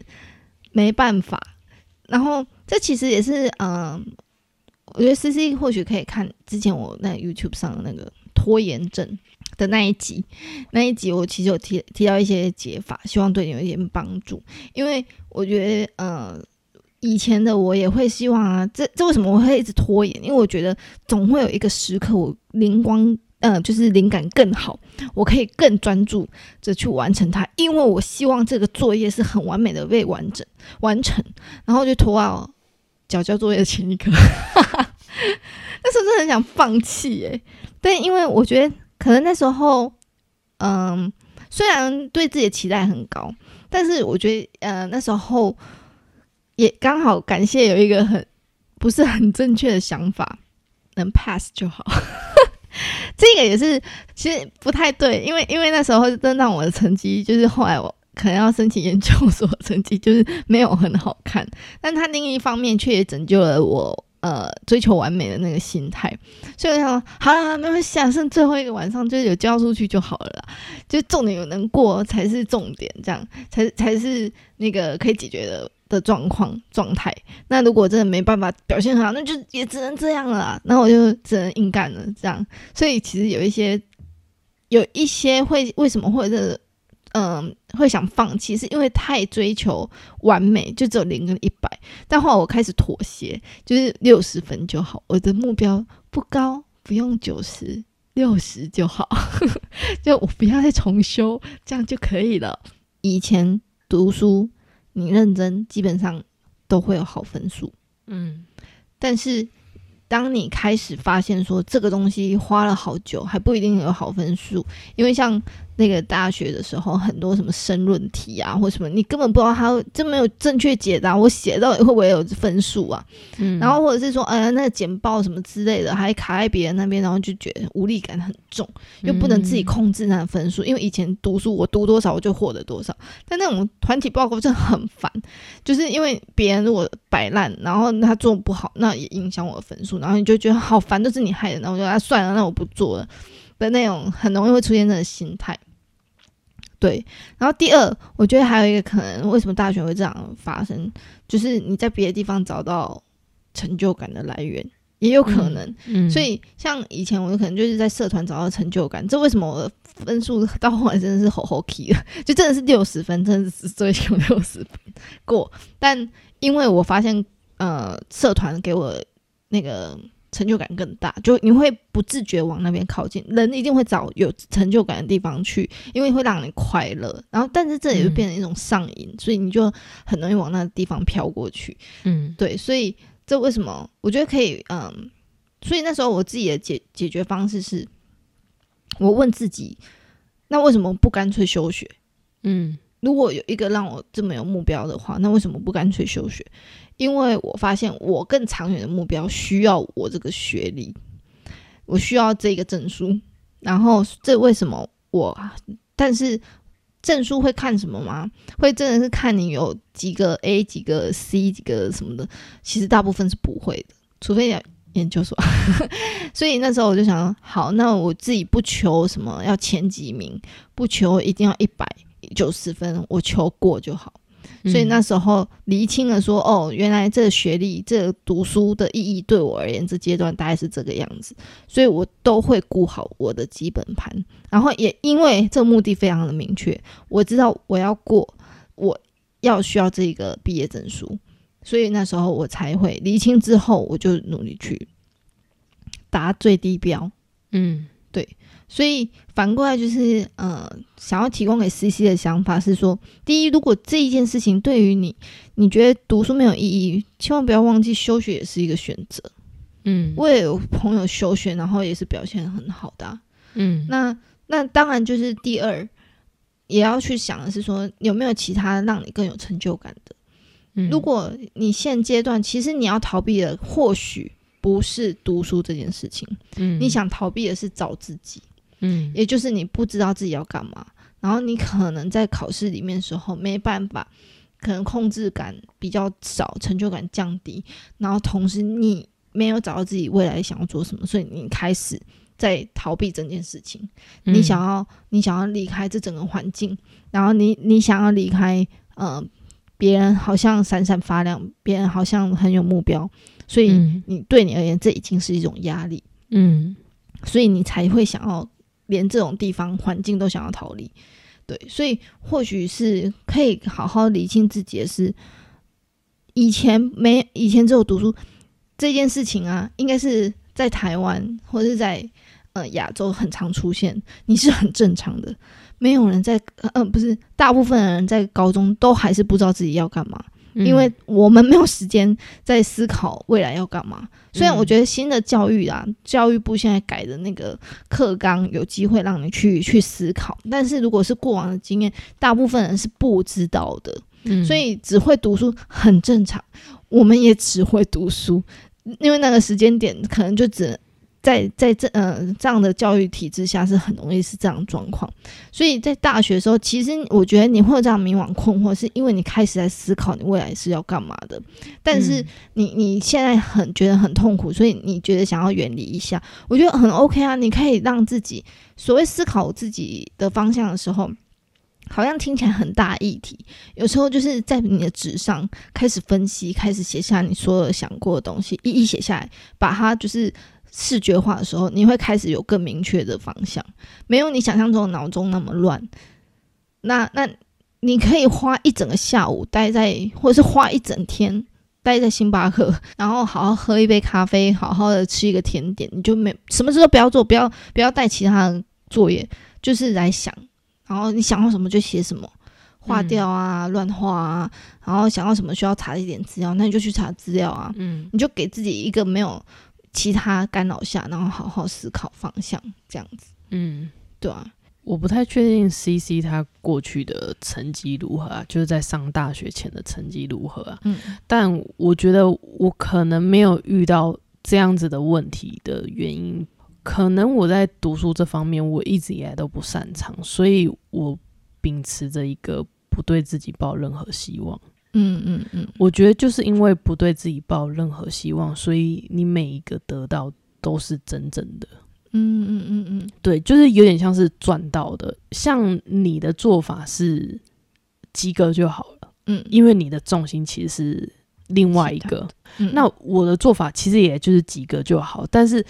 没办法。然后这其实也是，嗯，我觉得 C C 或许可以看之前我那 YouTube 上的那个拖延症。的那一集，那一集我其实有提提到一些解法，希望对你有一点帮助。因为我觉得，呃，以前的我也会希望啊，这这为什么我会一直拖延？因为我觉得总会有一个时刻，我灵光，呃，就是灵感更好，我可以更专注着去完成它。因为我希望这个作业是很完美的被完整完成，然后就拖到交交作业的前一刻，<laughs> 那时候真的很想放弃耶。但因为我觉得。可能那时候，嗯，虽然对自己的期待很高，但是我觉得，呃，那时候也刚好感谢有一个很不是很正确的想法，能 pass 就好。<laughs> 这个也是其实不太对，因为因为那时候真让我的成绩就是后来我可能要申请研究所，成绩就是没有很好看，但他另一方面却也拯救了我。呃，追求完美的那个心态，所以我想，好了，没关系，剩最后一个晚上就有交出去就好了啦。就重点有能过才是重点，这样才才是那个可以解决的的状况状态。那如果真的没办法表现很好，那就也只能这样了。那我就只能硬干了，这样。所以其实有一些有一些会为什么会这？嗯，会想放弃，是因为太追求完美，就只有零跟一百。但后来我开始妥协，就是六十分就好。我的目标不高，不用九十六十就好，就我不要再重修，这样就可以了。以前读书，你认真，基本上都会有好分数。嗯，但是当你开始发现说这个东西花了好久，还不一定有好分数，因为像。那个大学的时候，很多什么申论题啊，或什么，你根本不知道他就没有正确解答，我写到底会不会有分数啊？嗯，然后或者是说，呃，那个简报什么之类的，还卡在别人那边，然后就觉得无力感很重，又不能自己控制那分数，因为以前读书我读多少我就获得多少，但那种团体报告真的很烦，就是因为别人如果摆烂，然后他做不好，那也影响我的分数，然后你就觉得好烦，都是你害的，然后我就啊算了，那我不做了。的那种，很容易会出现这种心态。对，然后第二，我觉得还有一个可能，为什么大学会这样发生，就是你在别的地方找到成就感的来源，也有可能。嗯，所以像以前我可能就是在社团找到成就感，这为什么我的分数 <laughs> 到后来真的是吼吼 key 了，<laughs> 就真的是六十分，真的是追求六十分过。但因为我发现，呃，社团给我那个。成就感更大，就你会不自觉往那边靠近。人一定会找有成就感的地方去，因为会让你快乐。然后，但是这也会变成一种上瘾，所以你就很容易往那个地方飘过去。嗯，对，所以这为什么我觉得可以？嗯，所以那时候我自己的解解决方式是，我问自己，那为什么不干脆休学？嗯。如果有一个让我这么有目标的话，那为什么不干脆休学？因为我发现我更长远的目标需要我这个学历，我需要这个证书。然后这为什么我？但是证书会看什么吗？会真的是看你有几个 A、几个 C、几个什么的？其实大部分是不会的，除非要研究所。<laughs> 所以那时候我就想，好，那我自己不求什么要前几名，不求一定要一百。九十分，我求过就好。所以那时候厘清了说，哦，原来这学历、这读书的意义对我而言，这阶段大概是这个样子。所以我都会顾好我的基本盘，然后也因为这目的非常的明确，我知道我要过，我要需要这个毕业证书，所以那时候我才会厘清之后，我就努力去达最低标。嗯，对。所以反过来就是，呃，想要提供给 C C 的想法是说，第一，如果这一件事情对于你，你觉得读书没有意义，千万不要忘记休学也是一个选择。嗯，我也有朋友休学，然后也是表现很好的。嗯，那那当然就是第二，也要去想的是说，有没有其他让你更有成就感的？如果你现阶段其实你要逃避的，或许不是读书这件事情，嗯，你想逃避的是找自己。嗯，也就是你不知道自己要干嘛，然后你可能在考试里面时候没办法，可能控制感比较少，成就感降低，然后同时你没有找到自己未来想要做什么，所以你开始在逃避整件事情。你想要你想要离开这整个环境，然后你你想要离开，呃，别人好像闪闪发亮，别人好像很有目标，所以你对你而言这已经是一种压力。嗯，所以你才会想要。连这种地方环境都想要逃离，对，所以或许是可以好好理清自己的是，以前没以前只有读书这件事情啊，应该是在台湾或者是在呃亚洲很常出现，你是很正常的，没有人在呃不是大部分的人在高中都还是不知道自己要干嘛。因为我们没有时间在思考未来要干嘛。虽然我觉得新的教育啊，教育部现在改的那个课纲有机会让你去去思考，但是如果是过往的经验，大部分人是不知道的。所以只会读书很正常，我们也只会读书，因为那个时间点可能就只。在在这呃这样的教育体制下是很容易是这样状况，所以在大学的时候，其实我觉得你会有这样迷惘困惑，是因为你开始在思考你未来是要干嘛的，但是你你现在很觉得很痛苦，所以你觉得想要远离一下，我觉得很 OK 啊，你可以让自己所谓思考自己的方向的时候，好像听起来很大议题，有时候就是在你的纸上开始分析，开始写下你所有想过的东西，一一写下来，把它就是。视觉化的时候，你会开始有更明确的方向，没有你想象中的脑中那么乱。那那你可以花一整个下午待在，或者是花一整天待在星巴克，然后好好喝一杯咖啡，好好的吃一个甜点，你就没什么事都不要做，不要不要带其他的作业，就是来想，然后你想到什么就写什么，画掉啊，乱画啊，然后想要什么需要查一点资料，那你就去查资料啊，嗯，你就给自己一个没有。其他干扰下，然后好好思考方向，这样子。嗯，对啊，我不太确定 C C 他过去的成绩如何啊，就是在上大学前的成绩如何啊。嗯，但我觉得我可能没有遇到这样子的问题的原因，可能我在读书这方面我一直以来都不擅长，所以我秉持着一个不对自己抱任何希望。嗯嗯嗯，我觉得就是因为不对自己抱任何希望，所以你每一个得到都是真正的。嗯嗯嗯嗯，对，就是有点像是赚到的。像你的做法是及格就好了，嗯，因为你的重心其实是另外一个。那我的做法其实也就是及格就好，但是。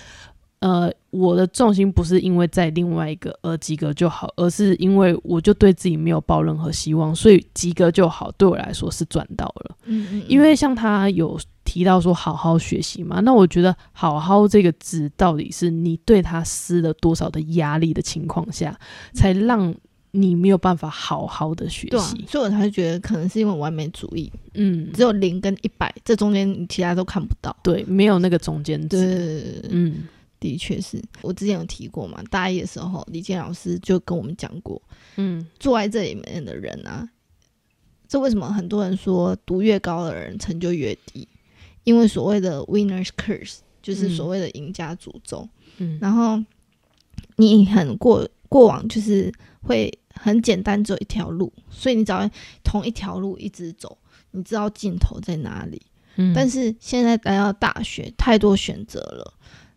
呃，我的重心不是因为在另外一个而及格就好，而是因为我就对自己没有抱任何希望，所以及格就好，对我来说是赚到了。嗯嗯。因为像他有提到说好好学习嘛，那我觉得“好好”这个字到底是你对他施了多少的压力的情况下，才让你没有办法好好的学习？所以我才觉得可能是因为完美主义。嗯，只有零跟一百，这中间其他都看不到。对，没有那个中间值。嗯。的确是我之前有提过嘛，大一的时候，李健老师就跟我们讲过，嗯，坐在这里面的人啊，这为什么很多人说读越高的人成就越低？因为所谓的 winners curse 就是所谓的赢家诅咒，嗯，然后你很过过往就是会很简单走一条路，所以你只要同一条路一直走，你知道尽头在哪里，嗯，但是现在来到大学，太多选择了。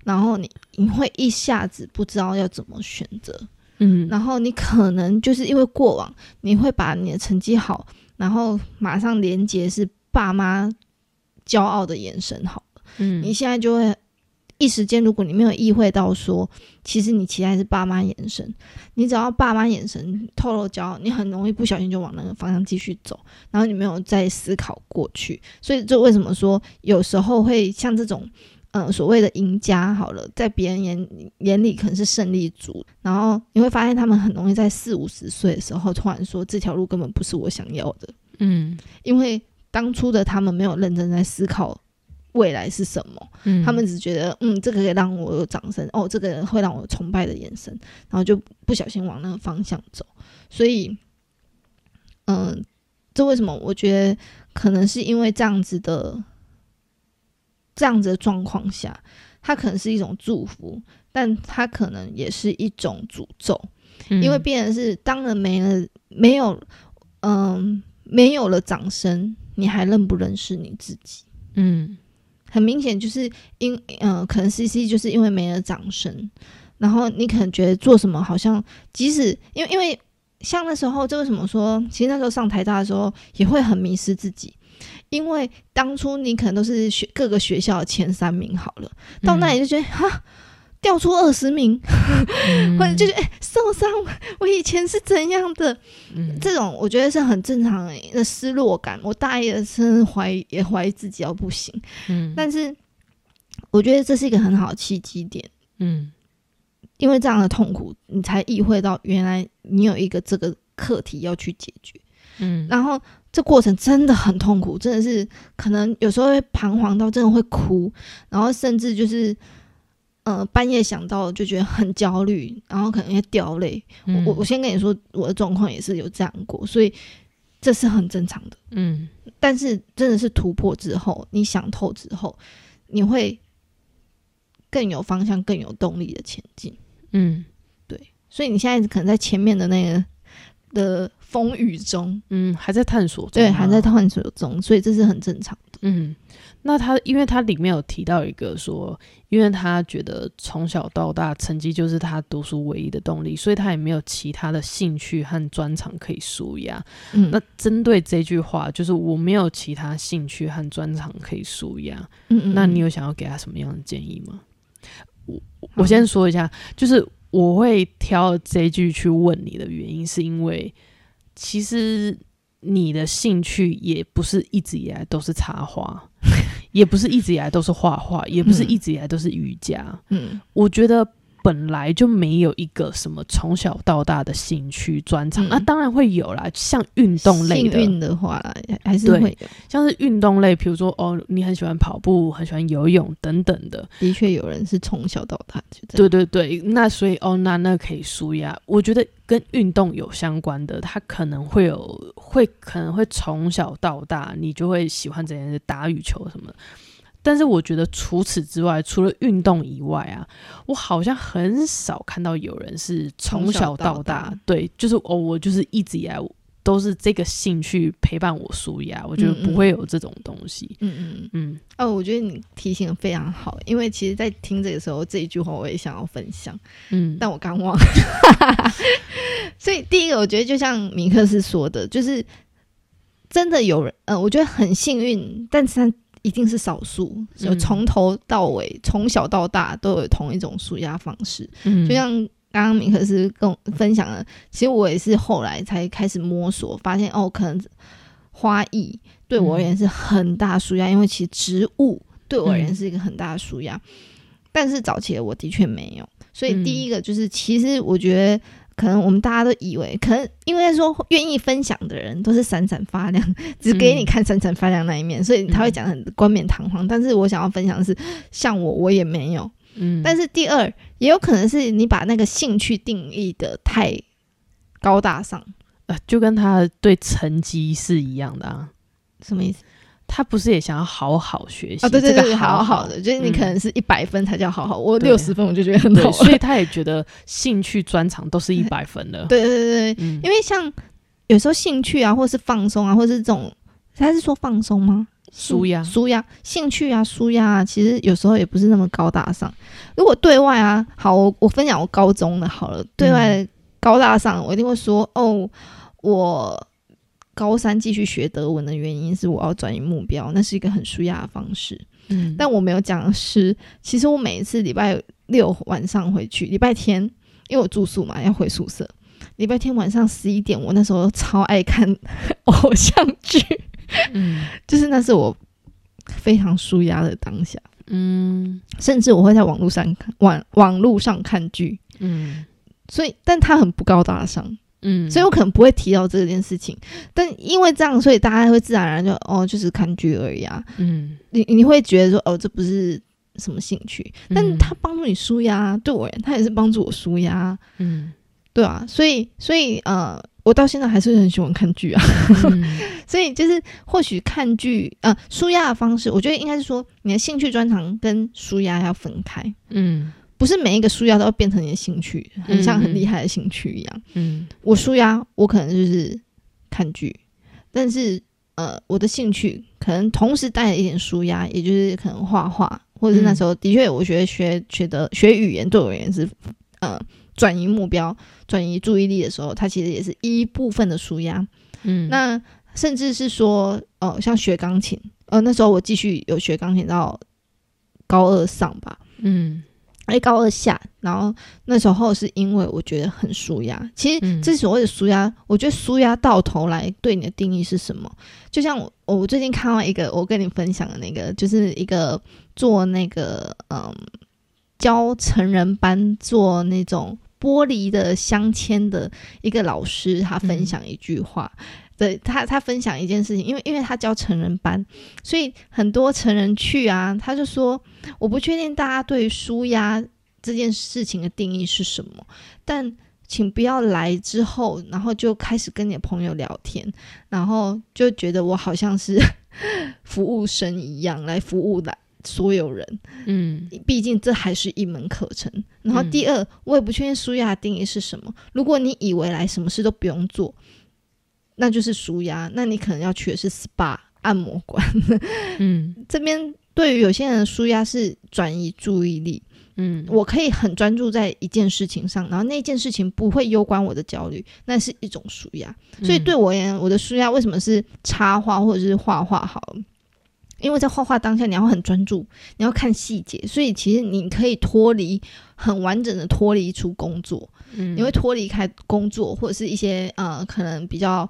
然后你你会一下子不知道要怎么选择，嗯，然后你可能就是因为过往你会把你的成绩好，然后马上连接是爸妈骄傲的眼神好了，嗯，你现在就会一时间，如果你没有意会到说，其实你期待是爸妈眼神，你只要爸妈眼神透露骄傲，你很容易不小心就往那个方向继续走，然后你没有再思考过去，所以这为什么说有时候会像这种。嗯，所谓的赢家好了，在别人眼眼里可能是胜利组，然后你会发现他们很容易在四五十岁的时候突然说这条路根本不是我想要的。嗯，因为当初的他们没有认真在思考未来是什么，嗯，他们只觉得嗯这个可以让我有掌声，哦，这个人会让我崇拜的眼神，然后就不小心往那个方向走。所以，嗯，这为什么？我觉得可能是因为这样子的。这样子的状况下，它可能是一种祝福，但它可能也是一种诅咒，因为变成是当人没了，没有，嗯，没有了掌声，你还认不认识你自己？嗯，很明显就是因，嗯，可能 C C 就是因为没了掌声，然后你可能觉得做什么好像，即使因为因为像那时候，这为什么说，其实那时候上台大的时候也会很迷失自己。因为当初你可能都是学各个学校的前三名好了，到那里就觉得哈掉出二十名，<laughs> 或者就是哎受伤，我以前是怎样的？这种我觉得是很正常的失落感。我大一的时候怀疑也怀疑自己要不行，嗯，但是我觉得这是一个很好的契机点，嗯，因为这样的痛苦，你才意会到原来你有一个这个课题要去解决，嗯，然后。这过程真的很痛苦，真的是可能有时候会彷徨到真的会哭，然后甚至就是，呃，半夜想到就觉得很焦虑，然后可能会掉泪。我我我先跟你说，我的状况也是有这样过，所以这是很正常的。嗯，但是真的是突破之后，你想透之后，你会更有方向、更有动力的前进。嗯，对，所以你现在可能在前面的那个的。风雨中，嗯，还在探索中，对，还在探索中，所以这是很正常的。嗯，那他，因为他里面有提到一个说，因为他觉得从小到大成绩就是他读书唯一的动力，所以他也没有其他的兴趣和专长可以舒压。嗯，那针对这句话，就是我没有其他兴趣和专长可以舒压。嗯嗯，那你有想要给他什么样的建议吗？我我先说一下，就是我会挑这句去问你的原因，是因为。其实你的兴趣也不是一直以来都是插花，<laughs> 也不是一直以来都是画画，也不是一直以来都是瑜伽。嗯，我觉得。本来就没有一个什么从小到大的兴趣专长，那当然会有啦。像运动类的，运的话还是会有，像是运动类，比如说哦，你很喜欢跑步，很喜欢游泳等等的。的确有人是从小到大就对对对，那所以哦，那那可以舒压。我觉得跟运动有相关的，他可能会有，会可能会从小到大，你就会喜欢这件事打羽球什么。但是我觉得除此之外，除了运动以外啊，我好像很少看到有人是从小到大，对，就是哦，我就是一直以来都是这个兴趣陪伴我舒压，我觉得不会有这种东西。嗯嗯嗯。哦，我觉得你提醒的非常好，因为其实，在听这个时候，这一句话我也想要分享。嗯，但我刚忘了。<laughs> 所以，第一个，我觉得就像米克斯说的，就是真的有人，呃，我觉得很幸运，但是他一定是少数，就从头到尾，从小到大都有同一种舒压方式。嗯，就像刚刚米克斯跟我分享了，其实我也是后来才开始摸索，发现哦，可能花艺。对我而言是很大舒压，因为其实植物对我而言是一个很大的舒压，但是早期的我的确没有，所以第一个就是，其实我觉得可能我们大家都以为，可能因为说愿意分享的人都是闪闪发亮，只给你看闪闪发亮那一面，所以他会讲很冠冕堂皇。但是我想要分享的是，像我我也没有，嗯。但是第二，也有可能是你把那个兴趣定义的太高大上，呃，就跟他对成绩是一样的啊。什么意思？他不是也想要好好学习啊？对对对，好好的，就是你可能是一百分才叫好好，我六十分我就觉得很好，所以他也觉得兴趣专长都是一百分的。<laughs> 对对对，因为像有时候兴趣啊，或是放松啊，或是这种，他是说放松吗？舒压，舒压，兴趣啊，舒压啊，其实有时候也不是那么高大上。如果对外啊，好，我我分享我高中的好了，对外高大上，我一定会说哦，我。高三继续学德文的原因是我要转移目标，那是一个很舒压的方式。嗯，但我没有讲的是，其实我每一次礼拜六晚上回去，礼拜天因为我住宿嘛，要回宿舍。礼拜天晚上十一点，我那时候超爱看 <laughs> 偶像剧，嗯，就是那是我非常舒压的当下。嗯，甚至我会在网络上看网网络上看剧。嗯，所以，但他很不高大上。嗯，所以我可能不会提到这件事情，但因为这样，所以大家会自然而然就哦，就是看剧而已啊。嗯，你你会觉得说哦，这不是什么兴趣，但他帮助你舒压，对我而言，他也是帮助我舒压。嗯，对啊，所以所以呃，我到现在还是很喜欢看剧啊。<laughs> 所以就是或许看剧呃，舒压的方式，我觉得应该是说你的兴趣专长跟舒压要分开。嗯。不是每一个舒压都要变成你的兴趣，很像很厉害的兴趣一样。嗯，我舒压，我可能就是看剧，但是呃，我的兴趣可能同时带了一点舒压，也就是可能画画，或者是那时候的确，我觉得学学的学语言对我而言是呃转移目标、转移注意力的时候，它其实也是一部分的舒压。嗯，那甚至是说，呃，像学钢琴，呃，那时候我继续有学钢琴到高二上吧。嗯。哎，高二下，然后那时候是因为我觉得很舒压。其实这所谓的舒压，我觉得舒压到头来对你的定义是什么？就像我，我最近看到一个，我跟你分享的那个，就是一个做那个嗯教成人班做那种玻璃的镶嵌的一个老师，他分享一句话。对他，他分享一件事情，因为因为他教成人班，所以很多成人去啊，他就说，我不确定大家对舒压这件事情的定义是什么，但请不要来之后，然后就开始跟你的朋友聊天，然后就觉得我好像是 <laughs> 服务生一样来服务的所有人，嗯，毕竟这还是一门课程。然后第二，我也不确定舒压的定义是什么。如果你以为来什么事都不用做。那就是舒压，那你可能要去的是 SPA 按摩馆。嗯，<laughs> 这边对于有些人舒压是转移注意力。嗯，我可以很专注在一件事情上，然后那件事情不会攸关我的焦虑，那是一种舒压。所以对我而言，我的舒压为什么是插画或者是画画好？因为在画画当下，你要很专注，你要看细节，所以其实你可以脱离很完整的脱离出工作。你会脱离开工作或者是一些呃可能比较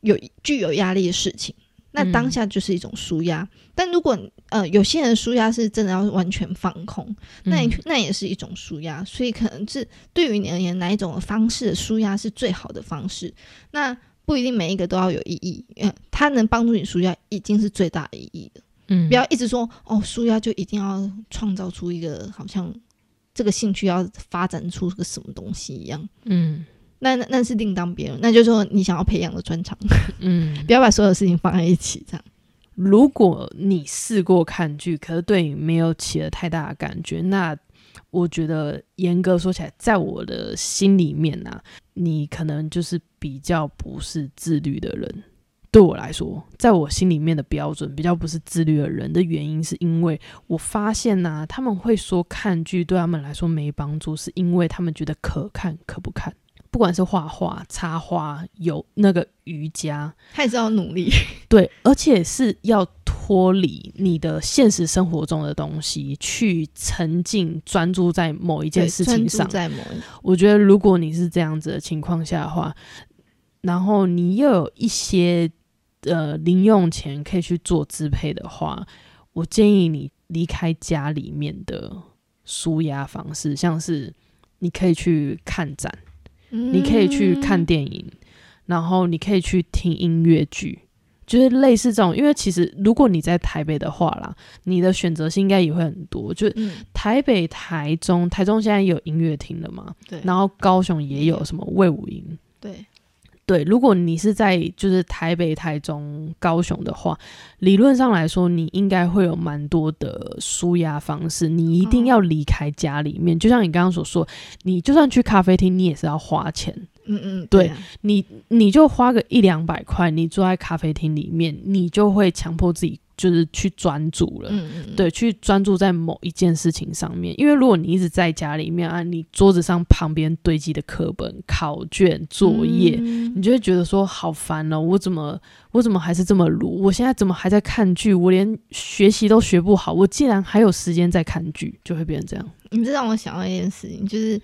有具有压力的事情，那当下就是一种舒压。但如果呃有些人舒压是真的要完全放空，那那也是一种舒压。所以可能是对于你而言，哪一种方式的舒压是最好的方式？那不一定每一个都要有意义，嗯，它能帮助你舒压已经是最大意义的。嗯，不要一直说哦，舒压就一定要创造出一个好像。这个兴趣要发展出个什么东西一样，嗯，那那是另当别论，那就是说你想要培养的专长，嗯，<laughs> 不要把所有事情放在一起这样。如果你试过看剧，可是对你没有起了太大的感觉，那我觉得严格说起来，在我的心里面呢，你可能就是比较不是自律的人。对我来说，在我心里面的标准比较不是自律的人的原因，是因为我发现呢，他们会说看剧对他们来说没帮助，是因为他们觉得可看可不看。不管是画画、插花，有那个瑜伽，还是要努力。对，而且是要脱离你的现实生活中的东西，去沉浸、专注在某一件事情上。在某，我觉得如果你是这样子的情况下的话，然后你又有一些呃零用钱可以去做支配的话，我建议你离开家里面的舒压方式，像是你可以去看展。你可以去看电影，然后你可以去听音乐剧，就是类似这种。因为其实如果你在台北的话啦，你的选择性应该也会很多。就台北、台中，台中现在有音乐厅了嘛？对。然后高雄也有什么魏武营？对。对，如果你是在就是台北、台中、高雄的话，理论上来说，你应该会有蛮多的舒压方式。你一定要离开家里面，就像你刚刚所说，你就算去咖啡厅，你也是要花钱。嗯嗯，对你，你就花个一两百块，你坐在咖啡厅里面，你就会强迫自己。就是去专注了，对，去专注在某一件事情上面。因为如果你一直在家里面啊，你桌子上旁边堆积的课本、考卷、作业，你就会觉得说好烦哦！我怎么我怎么还是这么鲁？我现在怎么还在看剧？我连学习都学不好，我竟然还有时间在看剧，就会变成这样。你这让我想到一件事情，就是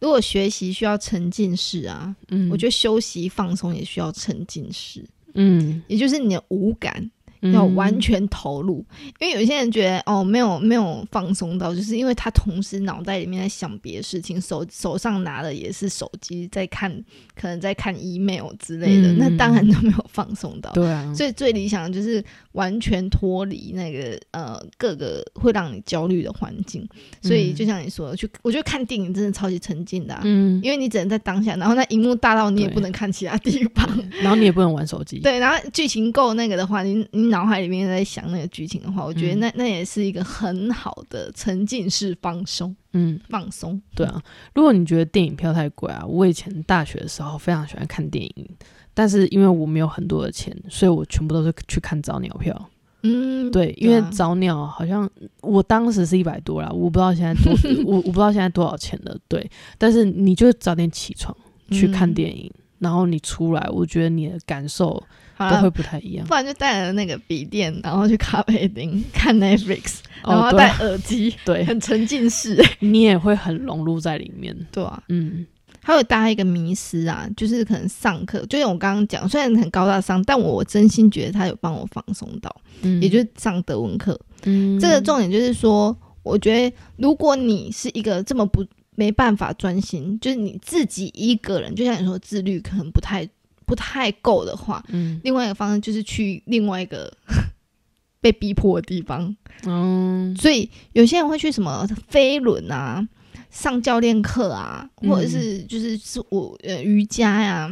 如果学习需要沉浸式啊，嗯，我觉得休息放松也需要沉浸式，嗯，也就是你的五感。要完全投入，因为有些人觉得哦，没有没有放松到，就是因为他同时脑袋里面在想别的事情，手手上拿的也是手机在看，可能在看 email 之类的，那当然都没有放松到。对啊，所以最理想的就是完全脱离那个呃各个会让你焦虑的环境。所以就像你说的，去我觉得看电影真的超级沉浸的，嗯，因为你只能在当下，然后那荧幕大到你也不能看其他地方，然后你也不能玩手机。对，然后剧情够那个的话，你你。脑海里面在想那个剧情的话，我觉得那那也是一个很好的沉浸式放松。嗯，放松。对啊，如果你觉得电影票太贵啊，我以前大学的时候非常喜欢看电影，但是因为我没有很多的钱，所以我全部都是去看早鸟票。嗯，对，因为早鸟好像我当时是一百多啦，我不知道现在多，<laughs> 我我不知道现在多少钱了。对，但是你就早点起床去看电影，然后你出来，我觉得你的感受。都会不太一样，不然就带了那个笔电，然后去咖啡厅 <laughs> 看 Netflix，然后戴耳机，<laughs> 对，很沉浸式，你也会很融入在里面，对啊，嗯，还有大家一个迷失啊，就是可能上课，就像我刚刚讲，虽然很高大上，但我真心觉得他有帮我放松到，嗯，也就是上德文课，嗯，这个重点就是说，我觉得如果你是一个这么不没办法专心，就是你自己一个人，就像你说自律可能不太。不太够的话，嗯，另外一个方式就是去另外一个 <laughs> 被逼迫的地方，嗯，所以有些人会去什么飞轮啊，上教练课啊，或者是就是是我呃瑜伽呀。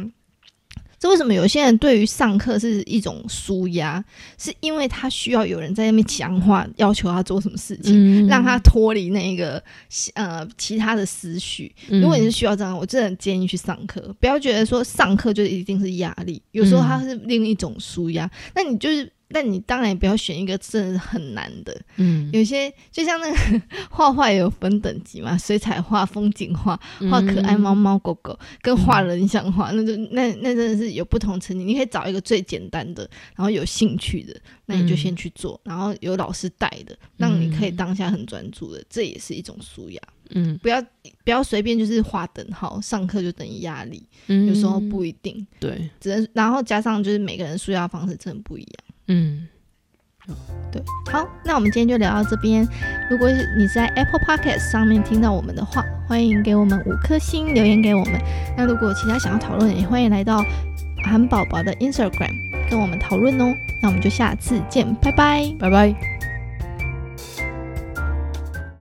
这为什么有些人对于上课是一种舒压？是因为他需要有人在那边讲话，要求他做什么事情，让他脱离那个呃其他的思绪。如果你是需要这样，我真的建议去上课，不要觉得说上课就一定是压力，有时候它是另一种舒压。那你就是。那你当然也不要选一个真的很难的，嗯，有些就像那个 <laughs> 画画也有分等级嘛，水彩画、风景画、画可爱猫猫狗狗，跟画人像画，那就那那真的是有不同层级。你可以找一个最简单的，然后有兴趣的，那你就先去做，然后有老师带的，让你可以当下很专注的，这也是一种舒压。嗯，不要不要随便就是画等号，上课就等于压力，有时候不一定。对，只能然后加上就是每个人舒压方式真的不一样。嗯，对，好，那我们今天就聊到这边。如果你在 Apple Podcast 上面听到我们的话，欢迎给我们五颗星留言给我们。那如果其他想要讨论，也欢迎来到韩宝宝的 Instagram 跟我们讨论哦。那我们就下次见，拜拜，拜拜。